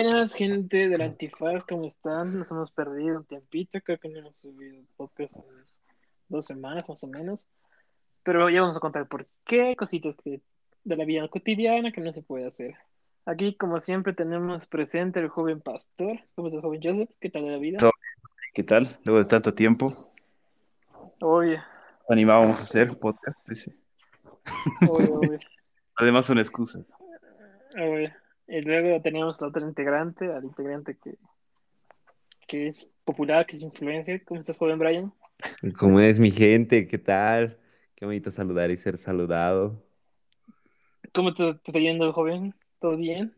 Buenas, gente del Antifaz, ¿cómo están? Nos hemos perdido un tiempito, creo que no hemos subido podcast en dos semanas más o menos. Pero ya vamos a contar por qué, cositas que, de la vida cotidiana que no se puede hacer. Aquí, como siempre, tenemos presente el joven pastor. ¿Cómo estás, joven Joseph? ¿Qué tal de la vida? ¿Qué tal? Luego de tanto tiempo, Oye, animábamos a hacer podcast. dice. oye, oye, Además son excusas. oye. Y luego tenemos la otra integrante, al integrante que, que es popular, que es influencer. ¿Cómo estás, joven Brian? ¿Cómo es mi gente? ¿Qué tal? Qué bonito saludar y ser saludado. ¿Cómo te, te está yendo, joven? ¿Todo bien?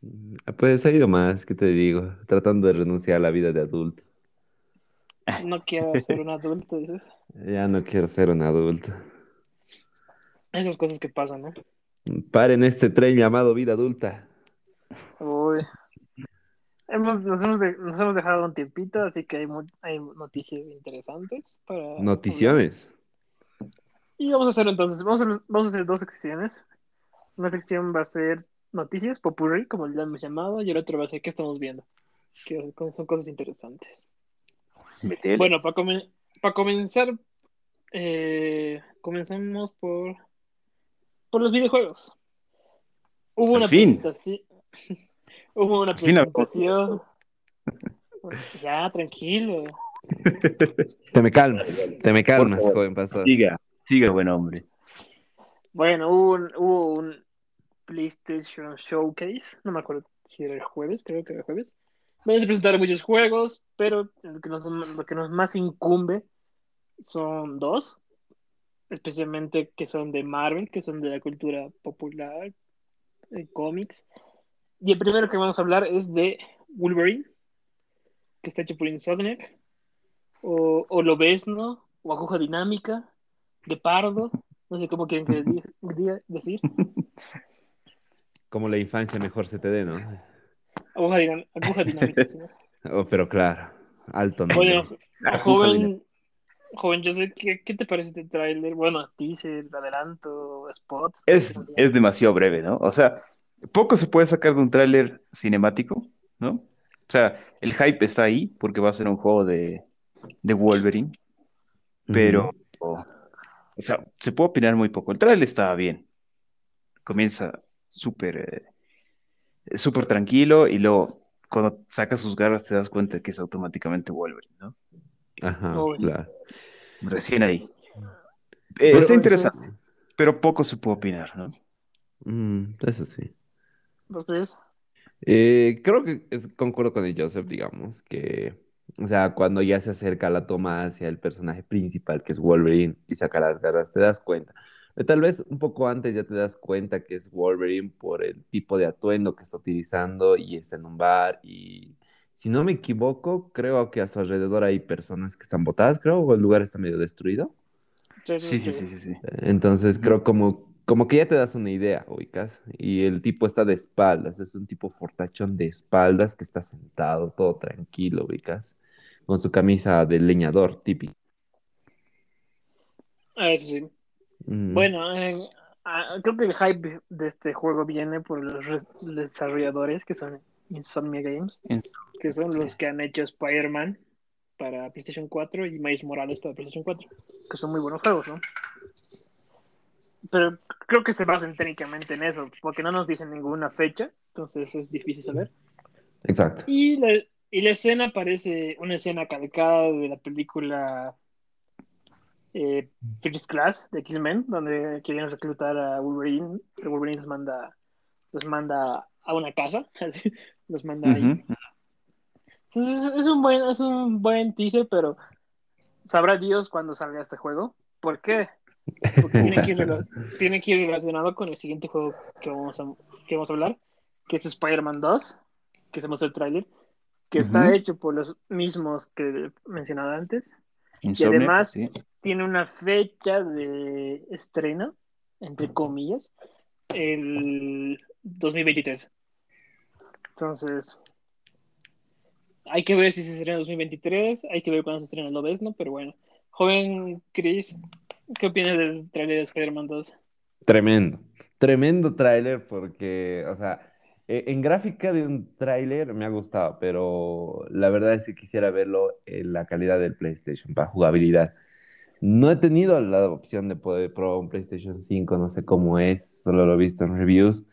Ah, Pues ha ido más, ¿qué te digo? Tratando de renunciar a la vida de adulto. No quiero ser un adulto, dices. Ya no quiero ser un adulto. Esas cosas que pasan, ¿no? Paren este tren llamado vida adulta. Uy. Hemos, nos, hemos de- nos hemos dejado un tiempito, así que hay, hay noticias interesantes para. Noticiones. Y vamos a hacer entonces, vamos a, hacer- vamos a hacer dos secciones. Una sección va a ser noticias, popurrí, como le hemos llamado, y el otro va a ser qué estamos viendo. Que son cosas interesantes. Metele. Bueno, para, comen- para comenzar, eh, comenzamos por, por los videojuegos. Hubo Al una fin. presentación. Hubo una presentación. Ya, tranquilo. Te me calmas, te me calmas, favor, joven pastor. Siga, siga, buen hombre. Bueno, hubo un, hubo un PlayStation Showcase. No me acuerdo si era el jueves, creo que era el jueves. Donde se presentaron muchos juegos, pero lo que nos, lo que nos más incumbe son dos. Especialmente que son de Marvel, que son de la cultura popular, de cómics. Y el primero que vamos a hablar es de Wolverine, que está hecho por Insomniac. O, o Lobezno, o Aguja Dinámica, de Pardo. No sé cómo quieren que di- diga- decir. Como la infancia mejor se te dé, ¿no? Aguja, dinámica. señor. Oh, pero claro, alto nombre. Aguja joven, joven, yo sé, ¿qué, ¿qué te parece este tráiler? Bueno, teaser, adelanto, spot. Es, es demasiado breve, ¿no? O sea, poco se puede sacar de un tráiler cinemático, ¿no? O sea, el hype está ahí porque va a ser un juego de, de Wolverine, pero, o sea, se puede opinar muy poco. El tráiler estaba bien. Comienza súper, eh, súper tranquilo y luego cuando saca sus garras te das cuenta que es automáticamente Wolverine, ¿no? Ajá, claro. Recién ahí. Eh, Pero- está interesante, pero poco se puede opinar, ¿no? Mm, eso sí. ¿Vos crees? Eh, creo que es- concuerdo con el Joseph, digamos, que, o sea, cuando ya se acerca la toma hacia el personaje principal, que es Wolverine, y saca las garras, te das cuenta. Pero tal vez un poco antes ya te das cuenta que es Wolverine por el tipo de atuendo que está utilizando y está en un bar y, si no me equivoco, creo que a su alrededor hay personas que están botadas, creo, o el lugar está medio destruido. Sí, sí, sí, sí, sí. Entonces creo como, como que ya te das una idea, ubicas. Y el tipo está de espaldas, es un tipo fortachón de espaldas que está sentado, todo tranquilo, ubicas. Con su camisa de leñador típico. Ah, eso sí. Mm, Bueno, eh, ah, creo que el hype de este juego viene por los re- desarrolladores que son Insomnia Games, que son los que han hecho Spider-Man para PlayStation 4 y Miles Morales para PlayStation 4, que son muy buenos juegos, ¿no? Pero creo que se basan técnicamente en eso, porque no nos dicen ninguna fecha, entonces es difícil saber. Exacto. Y la, y la escena parece una escena calcada de la película eh, First Class de X-Men, donde quieren reclutar a Wolverine. pero Wolverine los manda, los manda a una casa, así, los manda ahí. Entonces, es un buen, es un buen teaser, pero sabrá Dios cuándo salga este juego. ¿Por qué? Porque tiene que, ir, rela- tiene que ir relacionado con el siguiente juego que vamos a, que vamos a hablar, que es Spider-Man 2, que se mostró el tráiler, que está Ujú. hecho por los mismos que mencionaba antes. Insomnia, además- sí. Tiene una fecha de estreno, entre comillas, el 2023. Entonces, hay que ver si se estrena en 2023, hay que ver cuándo se estrena el Lobezno, pero bueno. Joven Chris, ¿qué opinas del trailer de Spider-Man 2? Tremendo. Tremendo tráiler porque, o sea, Eh, en gráfica de un tráiler me ha gustado, pero la verdad es que quisiera verlo en la calidad del PlayStation para jugabilidad. No he tenido la opción de poder probar un PlayStation 5, no sé cómo es, solo lo he visto en reviews,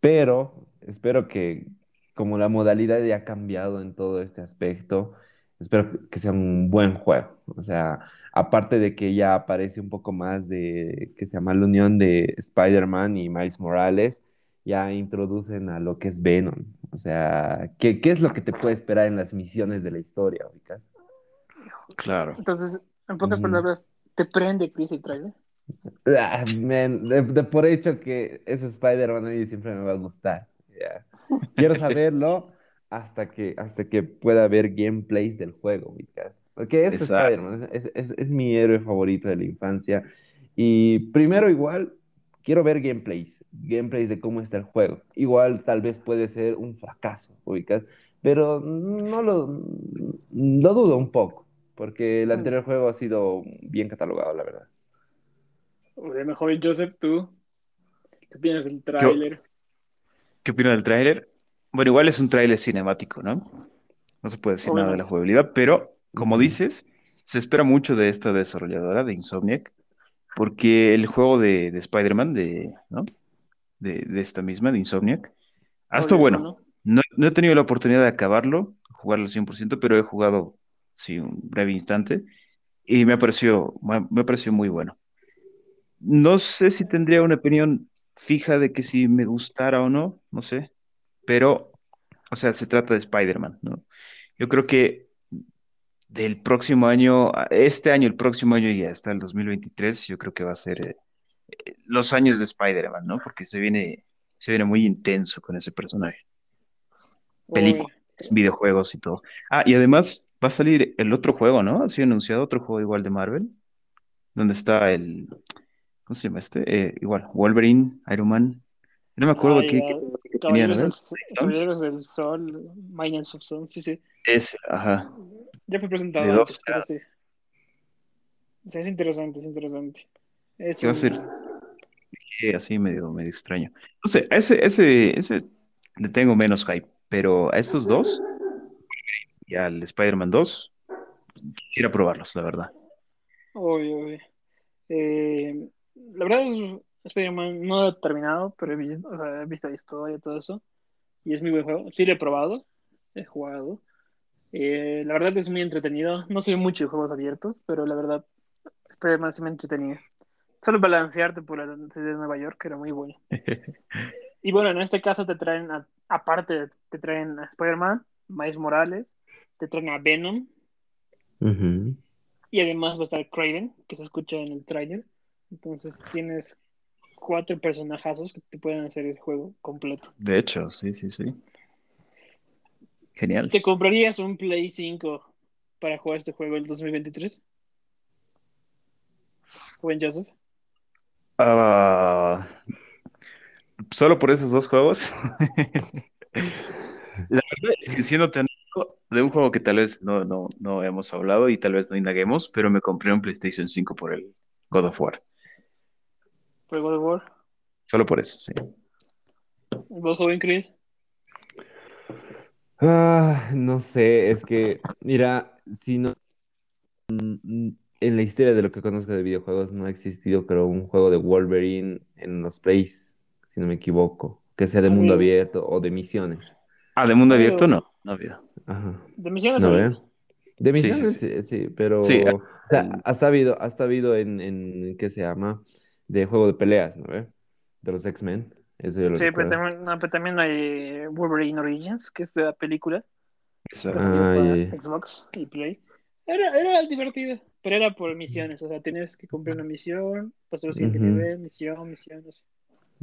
pero espero que como la modalidad ya ha cambiado en todo este aspecto, espero que sea un buen juego. O sea, aparte de que ya aparece un poco más de, que se llama la unión de Spider-Man y Miles Morales, ya introducen a lo que es Venom. O sea, ¿qué, qué es lo que te puede esperar en las misiones de la historia, Ubicas? Claro. Entonces, en pocas palabras, ¿te prende Chris el trailer? Ah, man, de, de por hecho que ese Spider-Man a mí siempre me va a gustar. Quiero saberlo hasta que, hasta que pueda ver gameplays del juego, ubicas. Porque Exacto. Spider-Man es, es- es mi héroe favorito de la infancia. Y primero igual, quiero ver gameplays, gameplays de cómo está el juego. Igual tal vez puede ser un fracaso, ubicas. Pero no lo, lo dudo un poco, porque el anterior juego ha sido bien catalogado, la verdad. Bueno, joven Joseph, ¿tú? ¿Qué opinas del tráiler? ¿Qué opino del tráiler? Bueno, igual es un tráiler cinemático, ¿no? No se puede decir nada de la Obviamente. jugabilidad, pero como dices, se espera mucho de esta desarrolladora, de Insomniac, porque el juego de, de Spider-Man, de, ¿no? De, de esta misma, de Insomniac, hasta Obvio, bueno, ¿no? no, no he tenido la oportunidad de acabarlo, jugarlo al 100%, pero he jugado, sí, un breve instante, y me ha parecido, me ha parecido muy bueno. No sé si tendría una opinión fija de que si me gustara o no, no sé, pero, o sea, se trata de Spider-Man, ¿no? Yo creo que del próximo año, este año, el próximo año y hasta el 2023, yo creo que va a ser eh, eh, los años de Spider-Man, ¿no? Porque se viene, se viene muy intenso con ese personaje. Películas, videojuegos y todo. Ah, y además va a salir el otro juego, ¿no? Ha sido anunciado otro juego igual de Marvel, donde está el, ¿cómo se llama este? Eh, igual, Wolverine, Iron Man. No me acuerdo Ah, qué, qué- Caballeros del, Stones. Caballeros del Sol, Miners of Sun, sí, sí. Ese, ajá. Ya fue presentado De dos, antes, pero sí. Sí, es interesante, es interesante. Es ¿Qué va a ser? Así medio, medio extraño. No sé, a ese, ese, ese le tengo menos hype, pero a estos dos y al Spider-Man 2, quisiera probarlos, la verdad. Obvio, obvio. Eh, la verdad es Spider-Man no he terminado, pero he visto, o sea, he visto la historia y todo eso. Y es muy buen juego. Sí lo he probado, he jugado. Eh, la verdad es muy entretenido. No soy mucho de juegos abiertos, pero la verdad, Spider-Man sí me entretenía. Solo balancearte por la ciudad de Nueva York era muy bueno. Y bueno, en este caso te traen, a- aparte, te traen a Spider-Man, Miles Morales, te traen a Venom, y además va a estar Craven, que se escucha en el tráiler. Entonces tienes cuatro personajazos que te pueden hacer el juego completo. De hecho, sí, sí, sí. Genial. ¿Te comprarías un Play 5 para jugar este juego el 2023? Buen Joseph. Ah, solo por esos dos juegos. La verdad es que siendo tan de un juego que tal vez no, no, no hemos hablado y tal vez no indaguemos, pero me compré un PlayStation 5 por el God of War. Por God of War. Solo por eso, sí. ¿Vos, joven Chris? Ah, no sé, es que, mira, si no, mm, en la historia de lo que conozco de videojuegos no ha existido, creo, un juego de Wolverine en los Plays, si no me equivoco, que sea de mundo Ah, abierto o de misiones. Ah, de mundo Pero- abierto no, no había. Ajá. De misiones ¿No había. ve? De Sí, sí, misiones, sí. sí, sí, pero, Sí, o sea, el- ha sabido, ha sabido en, en, ¿qué se llama? De juego de peleas, ¿no ve? De los X-Men, eso yo lo Sí, pero también, no, pero también hay Wolverine Origins, que es de la película que Ah, ya. Xbox y Play. Era, era divertido, pero era por misiones, o sea, tenías que cumplir una misión, pasar al siguiente Ujú. nivel, misión, misiones.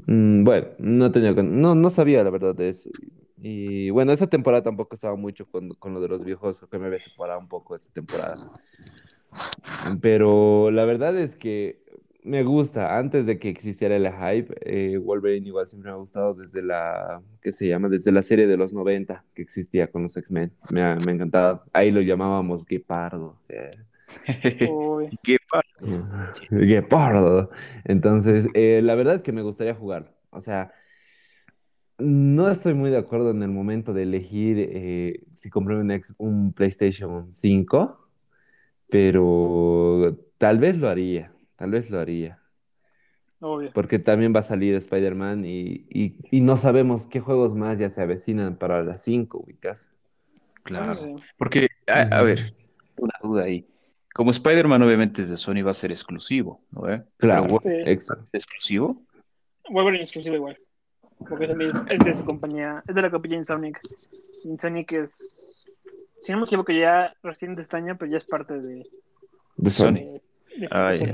Mm, bueno, no tenía, no, no sabía la verdad de eso. Y, y, bueno, esa temporada tampoco estaba mucho con, con lo de los viejos, creo que me había separado un poco esa temporada. Pero la verdad es que me gusta, antes de que existiera el hype, eh, Wolverine igual siempre me ha gustado desde la, ¿qué se llama? Desde la serie de los 90 que existía con los X-Men. Me ha, me ha encantado. Ahí lo llamábamos Guepardo. eh. Uy, Qué pa- Guepardo. Entonces, eh, la verdad es que me gustaría jugar. O sea, no estoy muy de acuerdo en el momento de elegir eh, si compré un, ex- un PlayStation 5, pero tal vez lo haría, tal vez lo haría, Obvio. porque también va a salir Spider-Man y, y, y no sabemos qué juegos más ya se avecinan para las 5, ubicas. Claro. Sí. Porque, a, ver, una duda ahí. Como Spider-Man obviamente es de Sony va a ser exclusivo, ¿no? ve? Claro, Sí. exacto. exclusivo. Wolverine exclusivo igual. Porque es, de mi- es de su compañía, es de la compañía Insomniac. Insomniac es, si no me equivoco, ya recién de este año, pero ya es parte de, De Sony. de- Ah, ya.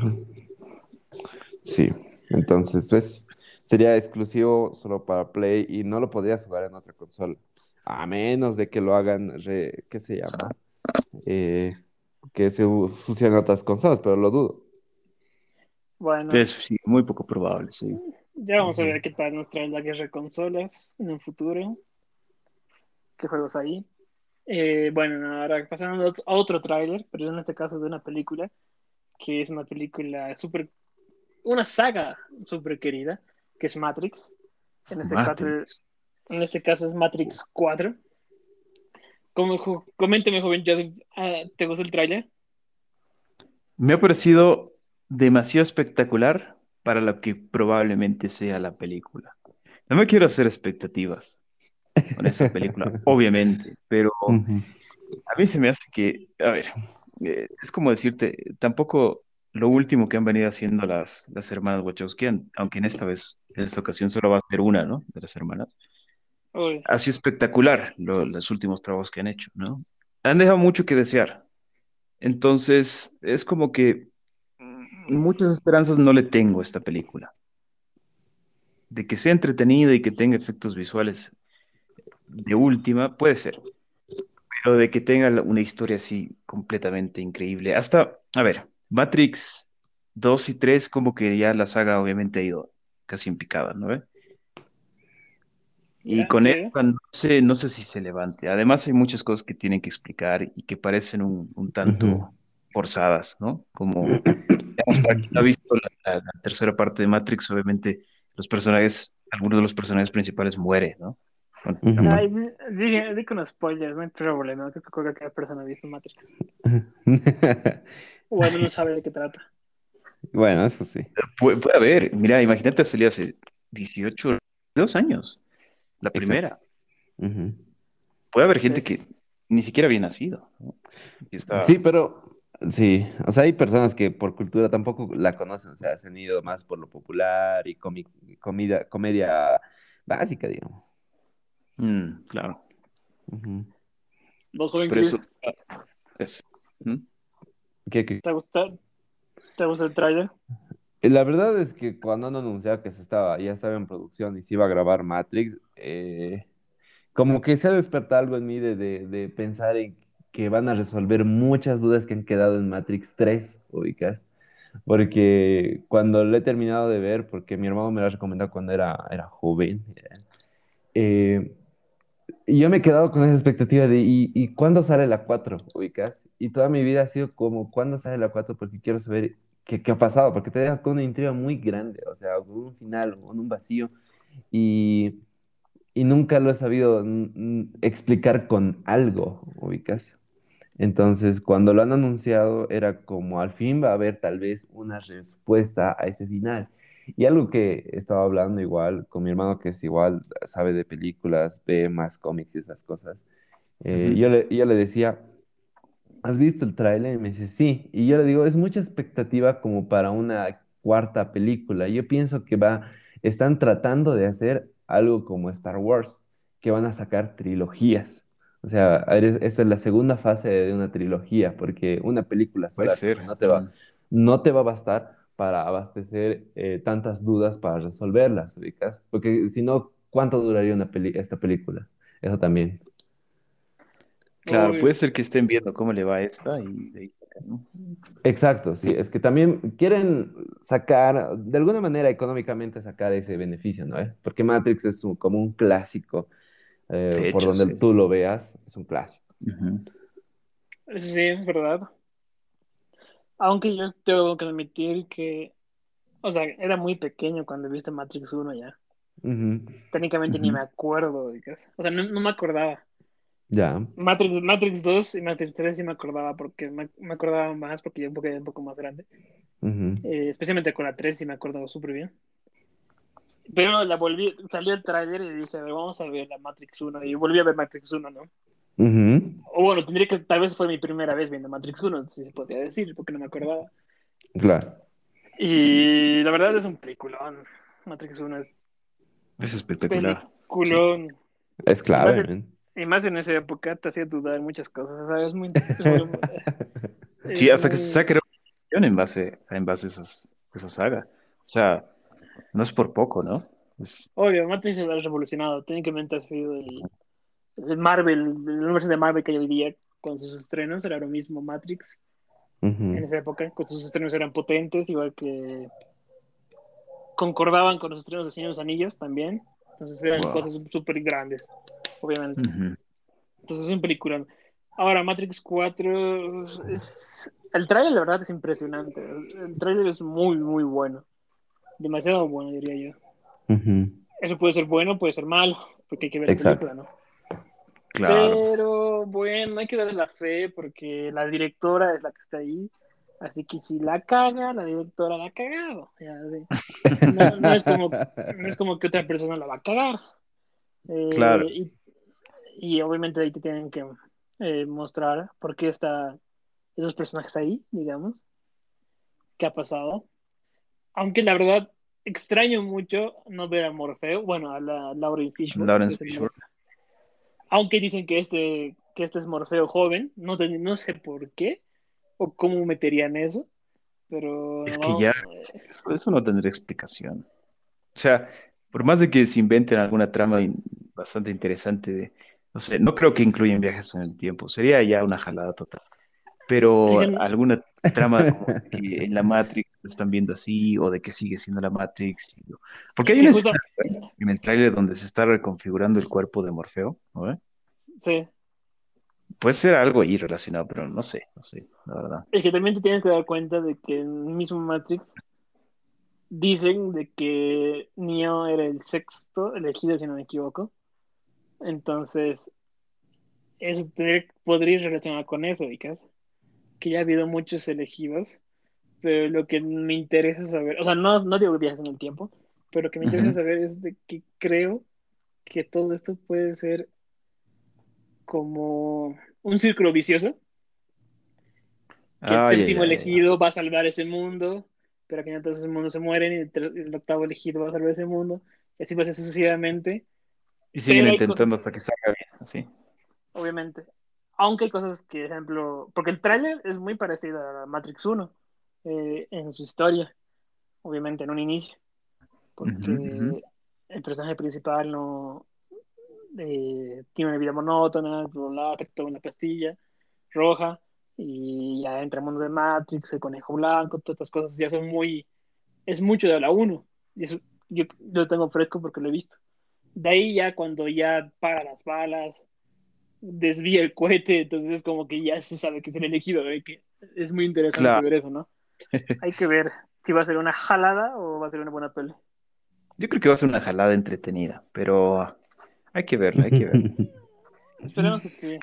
Sí, entonces, ¿ves? Sería exclusivo solo para Play y no lo podrías jugar en otra consola. A menos de que lo hagan, re- ¿qué se llama? Eh, que se fusionen otras consolas, pero lo dudo. Bueno, Es sí, muy poco probable, sí. ya vamos a ver qué tal nos trae la guerra de consolas en un futuro. ¿Qué juegos hay? Eh, bueno, ahora pasando a otro tráiler, pero en este caso de una película, que es una película súper, una saga súper querida, que es Matrix. En este, Caso, Matrix. en este caso es Matrix 4. Como, jo- coménteme, joven Joseph, ah, ¿te gustó el tráiler? Me ha parecido demasiado espectacular para lo que probablemente sea la película. No me quiero hacer expectativas con esa película, obviamente, pero a mí se me hace que, a ver, eh, es como decirte, tampoco lo último que han venido haciendo las, las hermanas Wachowski, aunque en esta vez, en esta ocasión solo va a ser una, ¿no? De las hermanas. Uy, Ha sido espectacular lo- los últimos trabajos que han hecho, ¿no? Han dejado mucho que desear. Entonces, es como que muchas esperanzas no le tengo a esta película. De que sea entretenida y que tenga efectos visuales de última, puede ser. Pero de que tenga una historia así completamente increíble. Hasta, a ver, Matrix 2 y 3, como que ya la saga obviamente ha ido casi en picada, ¿no? ve? Y Ya, con sí. esta no sé, no sé si se levante. Además, hay muchas cosas que tienen que explicar y que parecen un, un tanto forzadas, ¿no? Como, digamos, para quien no ha visto la, la- la tercera parte de Matrix, obviamente los personajes, algunos de los personajes principales mueren, ¿no? Bueno. Ay, di, di- con spoilers, no hay problema. Creo que cualquier persona ha visto Matrix. O al menos sabe de qué trata. Bueno, eso sí. puede, puede haber, mira, imagínate, salió hace 18, dos años, la Exacto. primera. Puede haber gente Sí. que ni siquiera había nacido, ¿no? Está- Sí, pero sí, o sea, hay personas que por cultura tampoco la conocen, o sea, se han ido más por lo popular y comi- comida, comedia básica, digamos. Mm, claro. Vos, joven Pero Chris, eso, eso. ¿Mm? ¿Qué- qué? ¿te gusta, ¿te gusta el tráiler? Eh, La verdad es que cuando han anunciado que se estaba, ya estaba en producción y se iba a grabar Matrix, eh, como que se ha despertado algo en mí de, de- de pensar en que van a resolver muchas dudas que han quedado en Matrix 3, ubicas. Porque cuando lo he terminado de ver, porque mi hermano me lo ha recomendado cuando era, era joven, eh, yo me he quedado con esa expectativa de, ¿y, y cuándo sale la 4, ubicas? Y toda mi vida ha sido como, ¿cuándo sale la 4? Porque quiero saber qué, qué ha pasado, porque te deja con una intriga muy grande, o sea, con un final, con un vacío, y, y nunca lo he sabido explicar con algo, ubicas. Entonces, cuando lo han anunciado, era como al fin va a haber tal vez una respuesta a ese final. Y algo que estaba hablando igual con mi hermano, que es igual, sabe de películas, ve más cómics y esas cosas. eh, yo le, yo le decía, ¿has visto el tráiler? Y me dice, sí. Y yo le digo, es mucha expectativa como para una cuarta película. Yo pienso que va, están tratando de hacer algo como Star Wars, que van a sacar trilogías. O sea, esta es la segunda fase de una trilogía, porque una película sola no te va, no te va a bastar para abastecer eh, tantas dudas para resolverlas, ¿ubicas? Porque si no, ¿cuánto duraría una peli- esta película? Eso también. Claro, Uy, puede ser que estén viendo cómo le va a esta y de ahí, ¿no? Exacto, sí, es que también quieren sacar, de alguna manera económicamente sacar ese beneficio, ¿no? ¿Eh? Porque Matrix es un- como un clásico, eh, por donde sí, tú sí. lo veas, es un clásico. Eso sí, es verdad. Aunque yo tengo que admitir que, o sea, era muy pequeño cuando viste Matrix 1 ya. Técnicamente ni me acuerdo, ubicas. O sea, no, no me acordaba. Ya. Matrix, Matrix 2 y Matrix 3 sí me acordaba porque me, me acordaba más porque yo un poco, un poco más grande. Eh, especialmente con la 3 sí me acordaba súper bien. Pero la volví, salió el tráiler y dije, vamos a ver la Matrix 1. Y volví a ver Matrix 1, ¿no? O bueno, tendría que, tal vez fue mi primera vez viendo Matrix 1, si se podría decir, porque no me acordaba. Claro. Y la verdad es un peliculón. Matrix 1 es Es espectacular. peliculón. Es clave, Más de- men. Y más en esa época te hacía dudar en muchas cosas, ¿sabes? Es muy... muy- Sí, hasta que muy- se saque una en base, en base a esas, esa saga. O sea, no es por poco, ¿no? Es, Obvio, Matrix se ha revolucionado. Técnicamente ha sido el Marvel, el universo de Marvel que hay hoy día con sus estrenos. Era lo mismo Matrix en esa época. Con sus estrenos eran potentes, igual que concordaban con los estrenos de Señor de los Anillos también. Entonces eran Wow. cosas súper grandes, obviamente. Entonces es un película. Ahora, Matrix 4 es... El trailer, la verdad, es impresionante. El trailer es muy, muy bueno. Demasiado bueno, diría yo. Eso puede ser bueno, puede ser malo, porque hay que ver la Exacto. película, ¿no? Claro. Pero bueno, hay que darle la fe porque la directora es la que está ahí. Así que si la caga, la directora la ha cagado. Ya, sí. no, no es como, no es como que otra persona la va a cagar. Eh, Claro. Y, y obviamente ahí te tienen que eh, mostrar por qué está esos personajes ahí, digamos. ¿Qué ha pasado? Aunque la verdad extraño mucho no ver a Morfeo, bueno, a la Lauren Fishburne. El Fishburne. Aunque dicen que este, que este es Morfeo joven, no, no sé por qué o cómo meterían eso, pero Es que ya- eh, Eso, eso no tendría explicación. O sea, por más de que se inventen alguna trama bastante interesante, de, no sé, no creo que incluyan viajes en el tiempo, sería ya una jalada total. Pero alguna trama como en la Matrix lo están viendo así, o de que sigue siendo la Matrix. Porque hay Sí, una justo- escena en el tráiler donde se está reconfigurando el cuerpo de Morfeo, ¿no? sí. Puede ser algo ahí relacionado, pero no sé, no sé, la verdad. Es que también te tienes que dar cuenta de que en el mismo Matrix dicen de que Neo era el sexto elegido, si no me equivoco. Entonces, eso podría relacionar con eso, Vicas. Que ya ha habido muchos elegidos, pero lo que me interesa saber, o sea, no, no digo viajes en el tiempo, pero lo que me interesa Ujú. saber es de que creo que todo esto puede ser como un círculo vicioso, que el Ay, ay, séptimo ay. elegido va a salvar ese mundo, pero que entonces el mundo se mueren y el, el octavo elegido va a salvar ese mundo, y así va a ser sucesivamente, Y siguen Pero intentando cosas- hasta que salga bien, así. obviamente. Aunque hay cosas que, ejemplo, porque el tráiler es muy parecido a Matrix 1 eh, en su historia, obviamente en un inicio, porque el personaje principal no eh, tiene una vida monótona, bla, bla, una pastilla roja y ya entra al mundo de Matrix, el conejo blanco, todas estas cosas ya son muy, es mucho de la 1 y eso yo, yo lo tengo fresco porque lo he visto. De ahí ya cuando ya para las balas, desvía el cohete, entonces es como que ya se sabe que es el elegido, ¿eh? que es muy interesante Claro. ver eso, ¿no? Hay que ver si va a ser una jalada o va a ser una buena peli. Yo creo que va a ser una jalada entretenida, pero hay que verla, hay que verla. Esperemos que sí.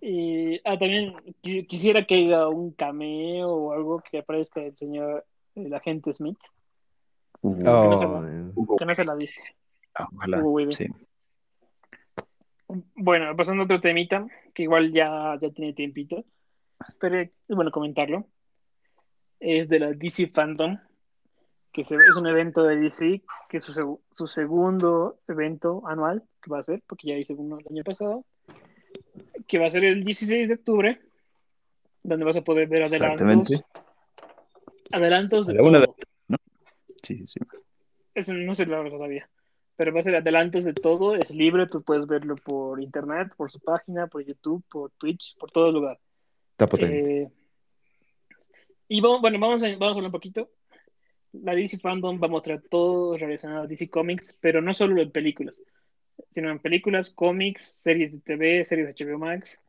Y ah, también qui- quisiera que haya un cameo o algo que aparezca el señor, el agente Smith, Uh, no se Oh. Hugo, que no se la viste. ah, ojalá, sí. Bueno, pasando a otro temita, que igual ya, ya tiene tiempito, pero es bueno comentarlo. Es de la DC Fandom, que es un evento de DC, que es su, su segundo evento anual que va a ser, porque ya hice uno el año pasado, que va a ser el 16 de octubre, donde vas a poder ver adelantos, adelantos de una de- todo. Sí, sí, sí. Eso no sé la verdad todavía. Pero va a ser adelantos de todo, es libre, tú puedes verlo por internet, por su página, por YouTube, por Twitch, por todo lugar. Está potente. Eh, y vamos, bueno, vamos a, vamos a hablar un poquito. La DC Fandom va a mostrar todo relacionado a DC Comics, pero no solo en películas, sino en películas, cómics, series de TV, series de HBO Max,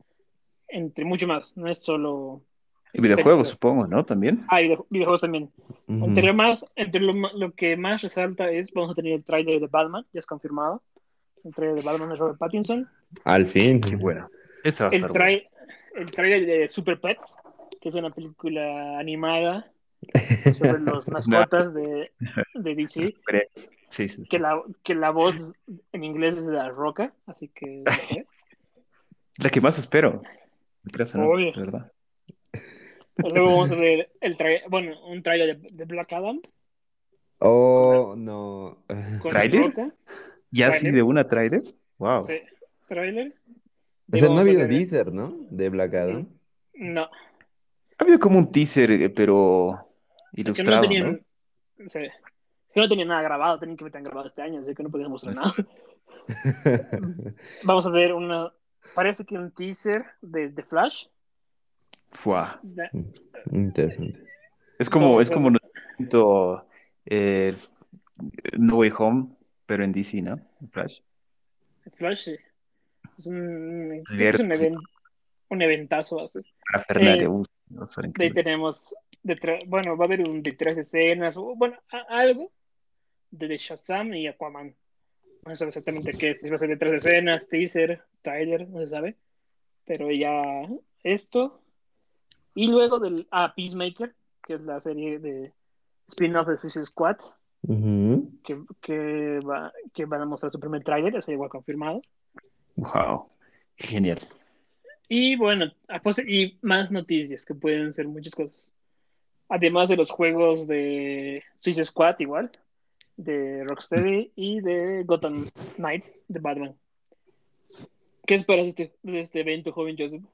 entre mucho más. No es solo Y videojuegos, supongo, ¿no? También. Ah, y video- videojuegos también. Entre, lo, más, entre lo, lo que más resalta es, vamos a tener el tráiler de Batman, ya es confirmado. El tráiler de Batman de Robert Pattinson. Al fin. Qué bueno. Esa va a El, estar buena. El tráiler de Super Pets, que es una película animada sobre los mascotas de, de DC. Sí, sí, sí. Que la, que la voz en inglés es de La Roca, así que no sé. La que más espero. No, Obvio. de verdad. Luego vamos a ver el bueno, un tráiler de, de Black Adam Oh, no. Roca. ¿Ya así de una trailer? Wow. Sí, tráiler. O Y sea, no ha vamos a habido ver- teaser, ¿no? De Black Adam. No, Ha habido como un teaser, eh, pero que no ilustrado, tenían, ¿no? sí, que no tenían nada grabado, tenían que meter grabado este año, así que no podían mostrar nada. Vamos a ver una, parece que un teaser de, de Flash. Fua. De- Interesante. Es como, No, es no. como nuestro, eh, No Way Home, pero en DC, ¿no? Flash. Flash, sí. Es un, es un, Cierto. even- un eventazo va a ser. Para Fernalia, Eh, uh, va a ser De ahí increíble. tenemos, de bueno, va a haber un de tres escenas, o bueno, algo de, de Shazam y Aquaman. No sabe exactamente qué es, si va a ser de tres escenas, teaser, trailer, no se sabe. Pero ya esto. Y luego del ah, Peacemaker, que es la serie de spin-off de Suicide Squad, que, que, va, que van a mostrar su primer trailer, eso ya igual confirmado. Wow. Genial. Y bueno, y más noticias que pueden ser muchas cosas. Además de los juegos de Suicide Squad, igual, de Rocksteady y de Gotham Knights de Batman. ¿Qué esperas de este, de este evento, joven Joseph?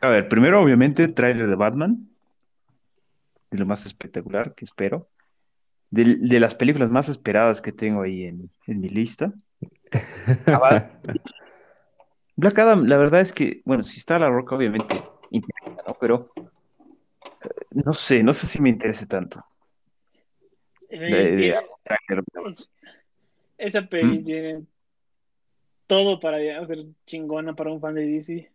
A ver, primero, obviamente, tráiler de Batman. De lo más espectacular que espero. De, de las películas más esperadas que tengo ahí en, en mi lista. Black Adam, la verdad es que, bueno, si está La Roca, obviamente, interesa, ¿no? Pero eh, no sé, no sé si me interese tanto. Eh, esa peli ¿Mm? tiene todo para ser chingona para un fan de DC.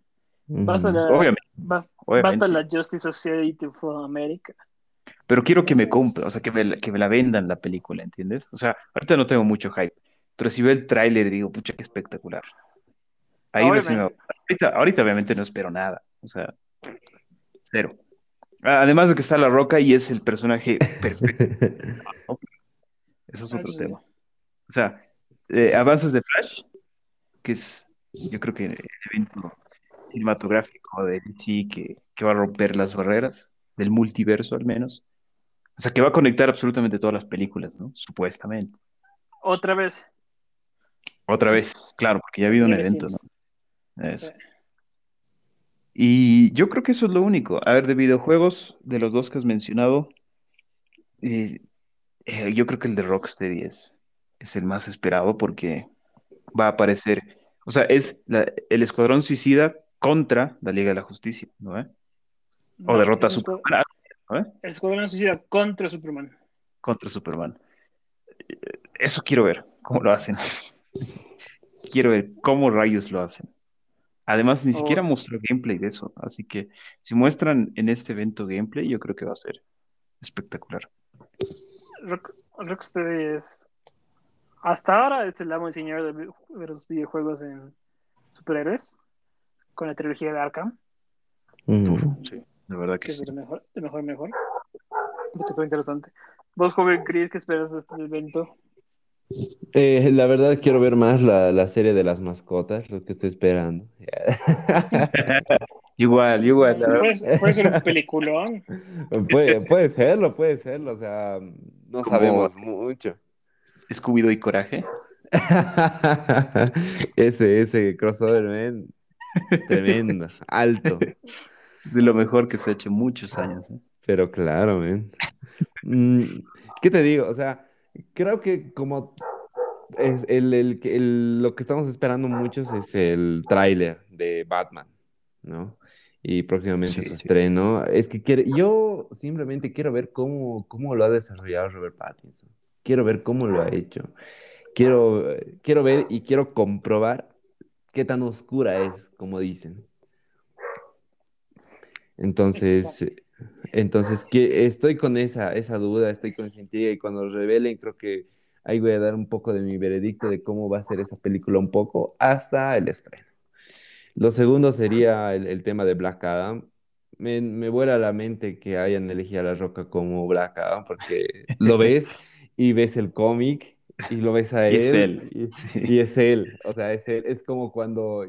Basta la, Obviamente, bas- obviamente. basta la Justice Society for America. Pero quiero que me compre, o sea, que me, la- que me la vendan la película, ¿entiendes? O sea, ahorita no tengo mucho hype, pero si veo el tráiler digo, pucha, qué espectacular. Ahí recién me ahorita, ahorita obviamente no espero nada, o sea, cero. Ah, Además de que está La Roca y es el personaje perfecto, eso es otro tema. O sea, eh, avances de Flash, que es, yo creo que el evento cinematográfico de DC que, que va a romper las barreras del multiverso al menos. O sea, que va a conectar absolutamente todas las películas, ¿no? Supuestamente. Otra vez. Otra vez, claro, porque ya ha habido un evento. ¿no? Eso. Sí. Y yo creo que eso es lo único. A ver, de videojuegos, de los dos que has mencionado, eh, eh, yo creo que el de Rocksteady es, es el más esperado porque va a aparecer, o sea, es la- el Escuadrón Suicida contra la Liga de la Justicia, ¿no? ¿Eh? O No, derrota a Superman, ¿no? ¿Eh? Escuadrón Suicida contra Superman. Contra Superman. Eh, Eso quiero ver, cómo lo hacen. Quiero ver cómo rayos lo hacen. Además, ni Oh. siquiera mostró gameplay de eso, así que si muestran en este evento gameplay, yo creo que va a ser espectacular. Rock, Rocksteady es. Hasta ahora es el amo y señor de, los videojuegos en superhéroes. Con la trilogía de Arkham, Ujú. Sí, la verdad que que es el mejor, el mejor, mejor. Está interesante. Vos, joven Chris, ¿qué esperas de este evento? Eh, la verdad quiero ver más la, la serie de las mascotas, lo que estoy esperando. Igual, igual, la verdad. Puede, puede ser un peliculón. Puede, puede serlo, puede serlo, o sea, no Como- sabemos mucho. Scooby-Doo y Coraje. Ese, ese crossover, man, tremendo, alto, De lo mejor que se ha hecho en muchos años. ¿eh? pero claro, man. Mm, ¿Qué te digo? O sea, creo que como es el, el, el- lo que estamos esperando muchos es el tráiler de Batman, ¿no? Y próximamente Sí, su sí. estreno. Es que quiero, yo simplemente quiero ver cómo, cómo lo ha desarrollado Robert Pattinson. Quiero ver cómo lo ha hecho. Quiero, quiero ver y quiero comprobar qué tan oscura es, como dicen. Entonces, Exacto. Entonces que estoy con esa, esa duda, estoy con esa intriga y cuando lo revelen creo que ahí voy a dar un poco de mi veredicto de cómo va a ser esa película un poco hasta el estreno. Lo segundo sería el, el tema de Black Adam. Me, me vuela la mente que hayan elegido a La Roca como Black Adam porque lo ves y ves el cómic y lo ves a Y es él él, y, sí. y es él. O sea, es él. Es como cuando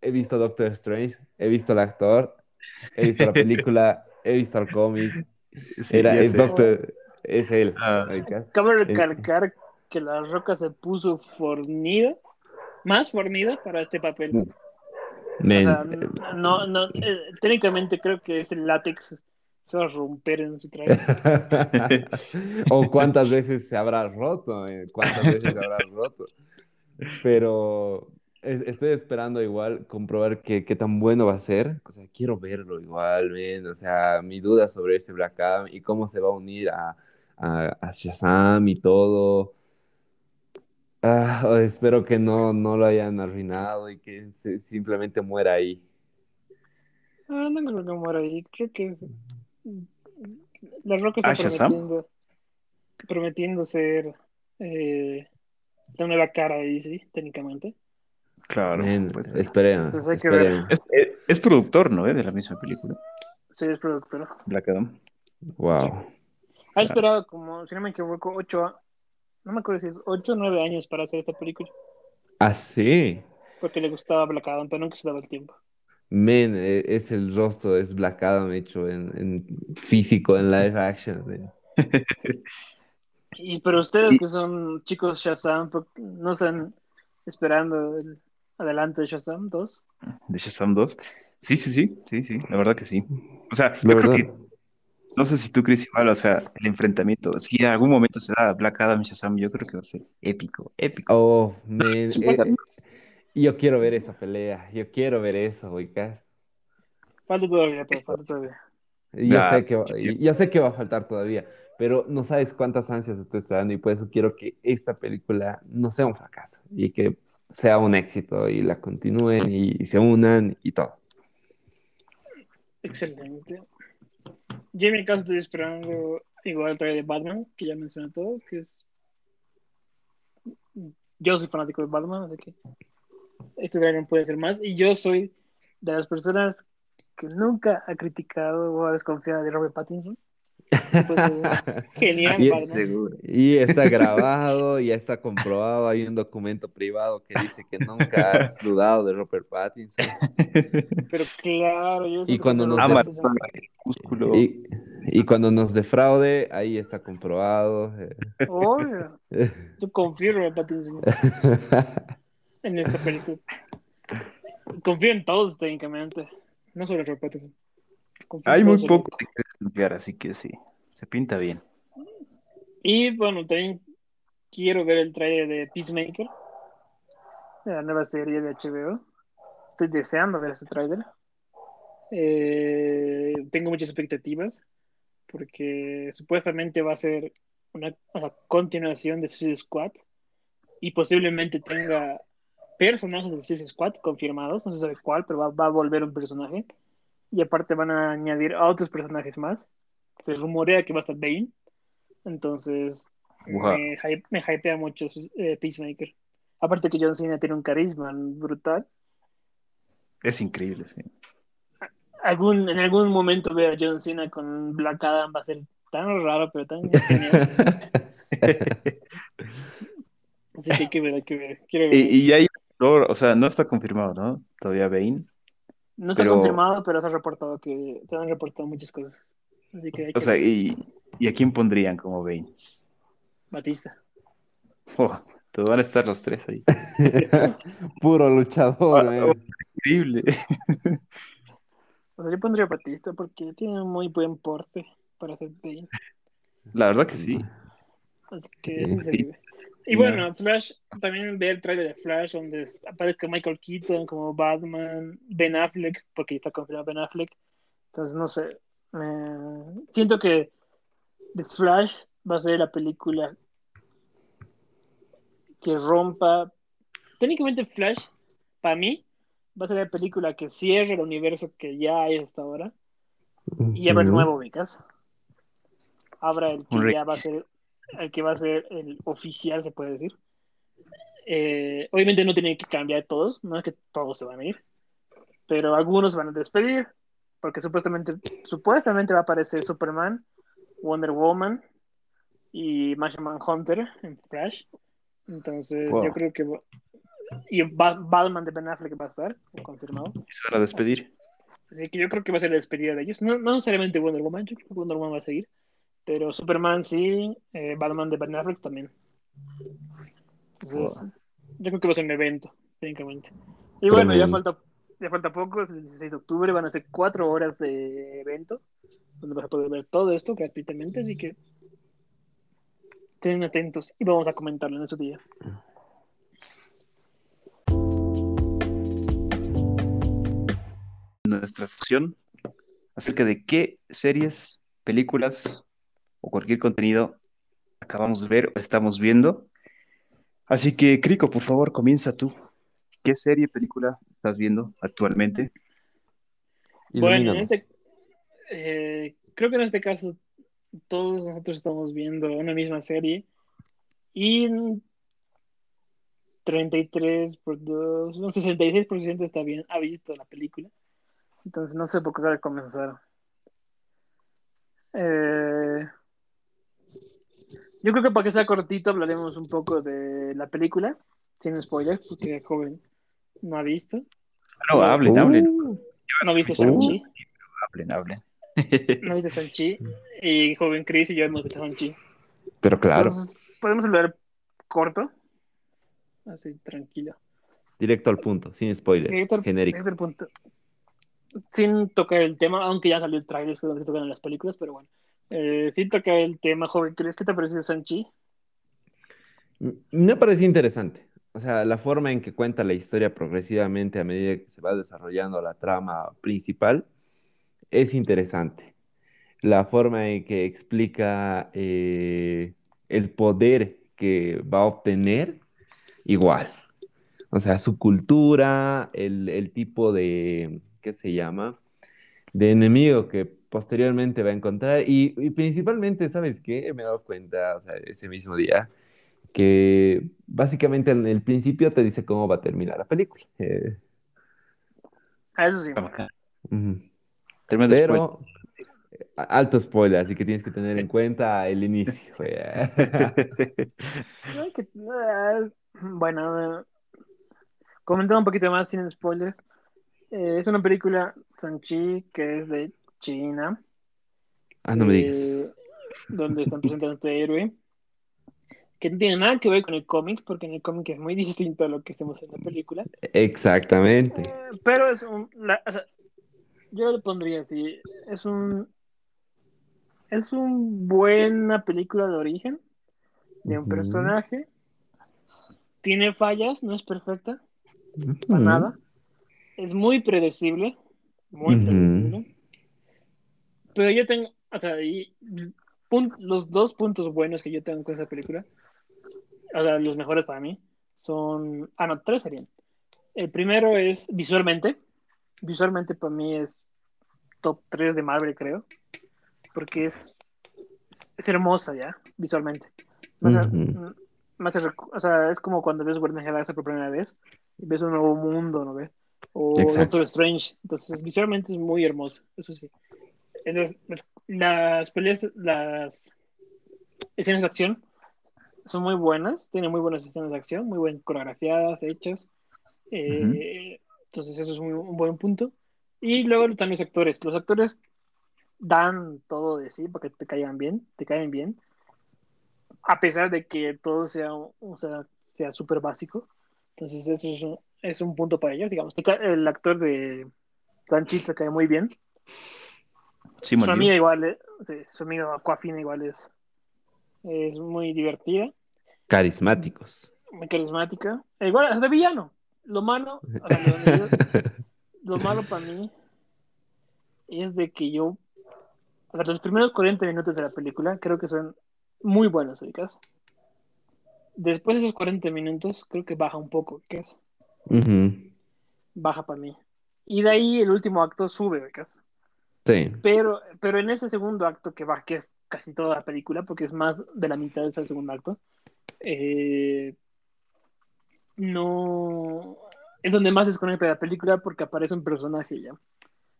he visto Doctor Strange, he visto al actor, he visto la película, he visto el cómic. Sí, Era, es. Doctor, es él. Ah. Cabe recalcar que la roca se puso fornida, más fornida para este papel. O sea, no, no, eh, técnicamente creo que ese látex se va a romper en su traje. o cuántas veces se habrá roto, eh, cuántas veces se habrá roto. Pero estoy esperando igual comprobar qué, qué tan bueno va a ser. O sea, quiero verlo igual, men. O sea, mi duda sobre ese Black Adam y cómo se va a unir a, a, a Shazam y todo. Ah, espero que no, no lo hayan arruinado y que se- simplemente muera ahí. Ah, no creo que muera ahí. Creo que la roca está prometiendo, prometiendo ser eh, la nueva cara ahí, sí, técnicamente. Claro, esperen, hay que ver. esperen. Es, es- es productor, ¿no? eh, De la misma película, Sí, es productora. Black Adam. Wow. Ha esperado como, si no me equivoco, ocho, no me acuerdo si es ocho o nueve años para hacer esta película, Ah, sí. porque le gustaba Black Adam, pero nunca se daba el tiempo. Men, eh, es el rostro, es Black Adam hecho en, en físico, en live action. Y pero ustedes Y- que son chicos Shazam, ¿por qué no están esperando el adelante de Shazam 2. de Shazam 2. Sí, sí, sí, sí, sí, la verdad que sí. O sea, La yo creo que, no sé si tú crees igual, o sea, el enfrentamiento, si en algún momento se da Black Adam y Shazam, yo creo que va a ser épico, épico. Oh, men, Sí, eh, eh, yo quiero ver esa pelea, yo quiero ver eso, ubicas. Falta todavía, pero falta todavía. Yo sé que va, yo sé que va a faltar todavía, pero no sabes cuántas ansias estoy esperando y por eso quiero que esta película no sea un fracaso y que sea un éxito y la continúen y, se unan y todo. Excelente. Yo en mi caso estoy esperando igual el trailer de Batman, que ya mencioné todos, que es... Yo soy fanático de Batman, así que este trailer no puede ser más. Y yo soy de las personas que nunca ha criticado o ha desconfiado de Robert Pattinson. Pues, genial, Y es- está grabado, ya está comprobado, hay un documento privado que dice que nunca has dudado de Robert Pattinson. Pero claro, yo Y cuando nos Ama el crepúsculo. Y, y cuando nos defraude, ahí está comprobado. Obvio, yo confío en Robert Pattinson en esta película. Confío en todos técnicamente, no solo en Robert Pattinson. Hay muy poco que desconfiar, así que sí, se pinta bien. Y bueno, también quiero ver el trailer de Peacemaker, de la nueva serie de HBO. Estoy deseando ver ese trailer. Eh, tengo muchas expectativas porque supuestamente va a ser una, una continuación de Suicide Squad y posiblemente tenga personajes de Suicide Squad confirmados, no se sabe cuál, pero va, va a volver un personaje y aparte van a añadir a otros personajes más. Se rumorea que va a estar Bane, entonces Wow. me, hype- me hypea mucho eh, Peacemaker. Aparte que John Cena tiene un carisma brutal. Es increíble, sí. Algún, en algún momento ver a John Cena con Black Adam va a ser tan raro, pero tan genial. Así que hay que ver, hay que ver. Quiero ver. Y, y hay o sea, no está confirmado, ¿no? Todavía Bane. No está pero- confirmado, pero se ha reportado que se han reportado muchas cosas. Así que hay que O sea, y, ¿y a quién pondrían como Bane? Batista. Oh, te van a estar los tres ahí. Puro luchador, man. Increíble. O sea, yo pondría a Batista porque tiene un muy buen porte para ser Bane. La verdad que sí. Así que eso se vive. Y bueno, Flash, también ve el trailer de Flash donde aparezca Michael Keaton como Batman, Ben Affleck, porque está confirmado Ben Affleck. Entonces, no sé. eh, siento que The Flash va a ser la película que rompa. Técnicamente, Flash, para mí, va a ser la película que cierre el universo que ya hay hasta ahora. Y habrá el nuevo. Habrá el que ya va a ser el que va a ser el oficial, se puede decir. Eh, obviamente no tiene que cambiar todos, no es que todos se van a ir, pero algunos van a despedir, porque supuestamente, supuestamente va a aparecer Superman, Wonder Woman y Martian Hunter en Flash. Entonces Wow. yo creo que y Ba- Batman de Ben Affleck va a estar confirmado. Y se van a despedir. Así que yo creo que va a ser la despedida de ellos. No, no necesariamente Wonder Woman, yo creo que Wonder Woman va a seguir. Pero Superman sí, eh, Batman de Ben Affleck también. Entonces, yo creo que va a ser un evento, técnicamente. Y bueno, ya falta, ya falta poco, es el 16 de octubre, van a ser cuatro horas de evento, donde vas a poder ver todo esto gratuitamente, así que estén atentos y vamos a comentarlo en ese día. Nuestra sección acerca de qué series, películas o cualquier contenido acabamos de ver o estamos viendo. Así que, Crico, por favor, comienza tú. ¿Qué serie, película estás viendo actualmente? Bueno, en este, eh, creo que en este caso todos nosotros estamos viendo una misma serie y un 33 por 2, un 66% está bien, ha visto la película. Entonces no sé por qué comenzar. Eh, yo creo que para que sea cortito hablaremos un poco de la película, sin spoilers, porque el joven no ha visto. No, hablen, hablen, Uh, No ha visto Uh. Shang-Chi. hablen, hablen. No viste Shang-Chi. Y joven Chris y yo hemos visto Shang-Chi. pero claro, Entonces, podemos hablar corto. Así, tranquilo. directo al punto, sin spoiler, Directo al- genérico. directo al punto. Sin tocar el tema, aunque ya salió el trailer que se tocan en las películas, pero bueno. Eh, sin tocar el tema, joven Chris, ¿qué te ha parecido Shang-Chi? M- Me pareció interesante. O sea, la forma en que cuenta la historia progresivamente a medida que se va desarrollando la trama principal es interesante. La forma en que explica eh, el poder que va a obtener, igual. O sea, su cultura, el, el tipo de, ¿qué se llama? De enemigo que posteriormente va a encontrar. Y, y principalmente, ¿sabes qué? Me he dado cuenta, o sea, ese mismo día que básicamente en el principio te dice cómo va a terminar la película. Eh, Ah, eso sí. Tremendo spoiler. Pero alto spoiler, así que tienes que tener en cuenta el inicio. Bueno, comentando un poquito más sin spoilers. Eh, es una película Shang-Chi que es de China. Ah, no me digas. eh, donde están presentando este héroe. Que no tiene nada que ver con el cómic, porque en el cómic es muy distinto a lo que hacemos en la película. Exactamente. Eh, pero es un. la- o sea, yo le pondría así: es un. Es una buena película de origen de un personaje. Tiene fallas, no es perfecta, para nada. Es muy predecible. Muy predecible. Pero yo tengo. O sea, y, pun- los dos puntos buenos que yo tengo con esa película, o sea, los mejores para mí, son. Ah, no, tres serían. El primero es visualmente. Visualmente para mí es top 3 de Marvel, creo. Porque es, es hermosa ya, visualmente. Más a- Ujú. más a recu- o sea, es como cuando ves Guardians of the Galaxy por primera vez y ves un nuevo mundo, ¿no ves? O. Doctor Strange. Entonces, visualmente es muy hermoso, eso sí. Entonces, las, las peleas, las escenas de acción son muy buenas, tienen muy buenas escenas de acción, muy bien coreografiadas, hechas. Eh, Entonces, eso es un, un buen punto. Y luego están los actores. Los actores dan todo de sí para que te caigan bien, te caen bien. A pesar de que todo sea, o sea, sea súper básico. Entonces, eso es un, es un punto para ellos. Digamos, el actor de Sanchi te cae muy bien. Sí, Su amiga igual, eh, sí, su amiga Aquafina igual es, es muy divertida, Carismáticos. muy carismática. E igual, es de villano. Lo malo, o sea, lo, malo para mí es de que yo, o sea, los primeros 40 minutos de la película creo que son muy buenos, ubicas. Después de esos 40 minutos creo que baja un poco, ubicas. Ujú. Baja para mí. Y de ahí el último acto sube, ubicas. Sí. Pero, pero en ese segundo acto que va, que es casi toda la película, porque es más de la mitad del segundo acto, eh, no es donde más desconecta la película porque aparece un personaje ya.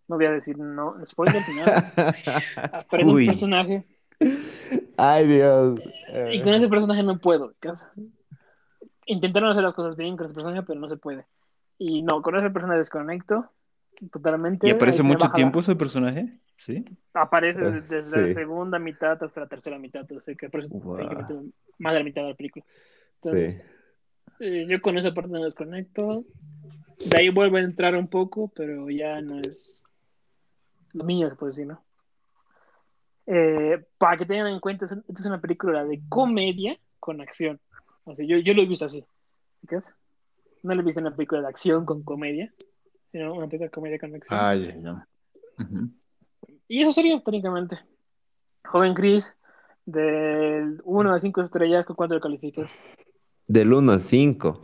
No voy a decir no, spoiler. Aparece Uy. un personaje Ay, Dios. y con ese personaje no puedo. Intentaron hacer las cosas bien con ese personaje, pero no se puede. Y no, con ese personaje desconecto totalmente. ¿Y aparece mucho baja tiempo la- ese personaje? ¿Sí? Aparece Eh, desde sí. la segunda mitad hasta la tercera mitad, o sea que aparece Wow. más de la mitad de la película. Entonces, Sí. eh, yo con esa parte me desconecto. De ahí vuelvo a entrar un poco, pero ya no es lo mío, se puede decir, ¿no? Eh, para que tengan en cuenta, es- esta es una película de comedia con acción. O sea, yo, yo lo he visto así. ¿Entiendes? No lo he visto en una película de acción con comedia, sino una película de comedia con acción. Ah, ya, ya. Ujú. Y eso sería técnicamente. Joven Chris, del 1 a 5 estrellas, ¿con cuánto lo calificas? Del 1 al 5.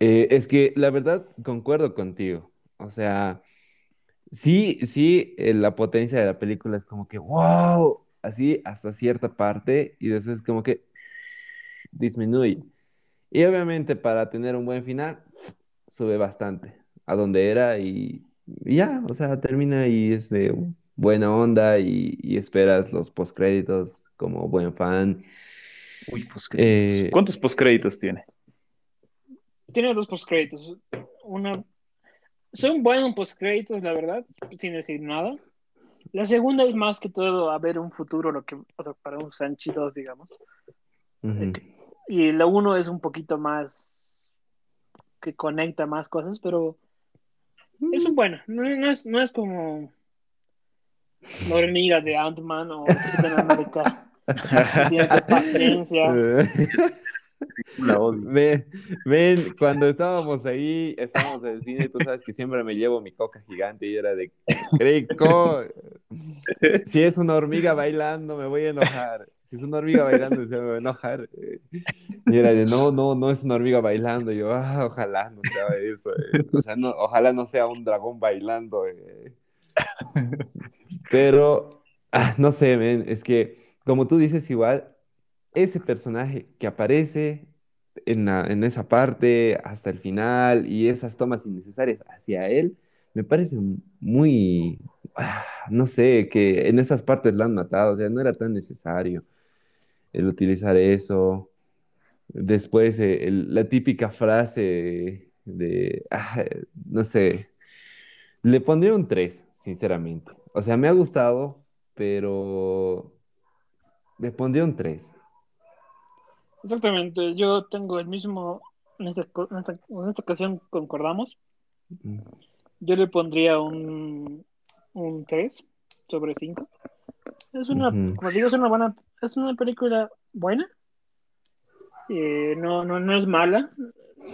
Eh, es que la verdad concuerdo contigo. O sea, sí, sí, eh, la potencia de la película es como que, wow, así hasta cierta parte y después como que disminuye. Y obviamente para tener un buen final, sube bastante a donde era y, y ya, o sea, termina y es de buena onda y, y esperas los postcréditos como buen fan. Uy, postcréditos. Eh, ¿Cuántos postcréditos tiene? Tiene dos postcréditos. Una. Son buenos postcréditos, la verdad, sin decir nada. La segunda es más que todo a ver un futuro, lo que, o sea, para un Sanchi 2, digamos. Ujú. Y la uno es un poquito más que conecta más cosas, pero es un bueno. No, no es, no es como la hormiga de Ant-Man o Capitán América. paciencia. La odio. Ven, ven, cuando estábamos ahí, estábamos en el cine, tú sabes que siempre me llevo mi coca gigante y era de Crico. Si es una hormiga bailando, me voy a enojar. Si es una hormiga bailando, se me va a enojar. Y era de no, no, no es una hormiga bailando. Yo, ah, ojalá no sea eso. eh. O sea, ojalá no sea un dragón bailando. eh. Pero, ah, no sé, es que, como tú dices, igual, ese personaje que aparece en, la- en esa parte hasta el final y esas tomas innecesarias hacia él, me parece muy, ah, no sé, que en esas partes lo han matado, o sea, no era tan necesario el utilizar eso. Después, eh, el- la típica frase de, ah, no sé, le pondría un 3, sinceramente. O sea, me ha gustado, pero le pondría un 3. Exactamente, yo tengo el mismo, en esta, en esta- en esta ocasión concordamos, yo le pondría un, un 3 sobre 5. Es una, como digo, es una buena, es una película buena, Eh, no, no, no es mala,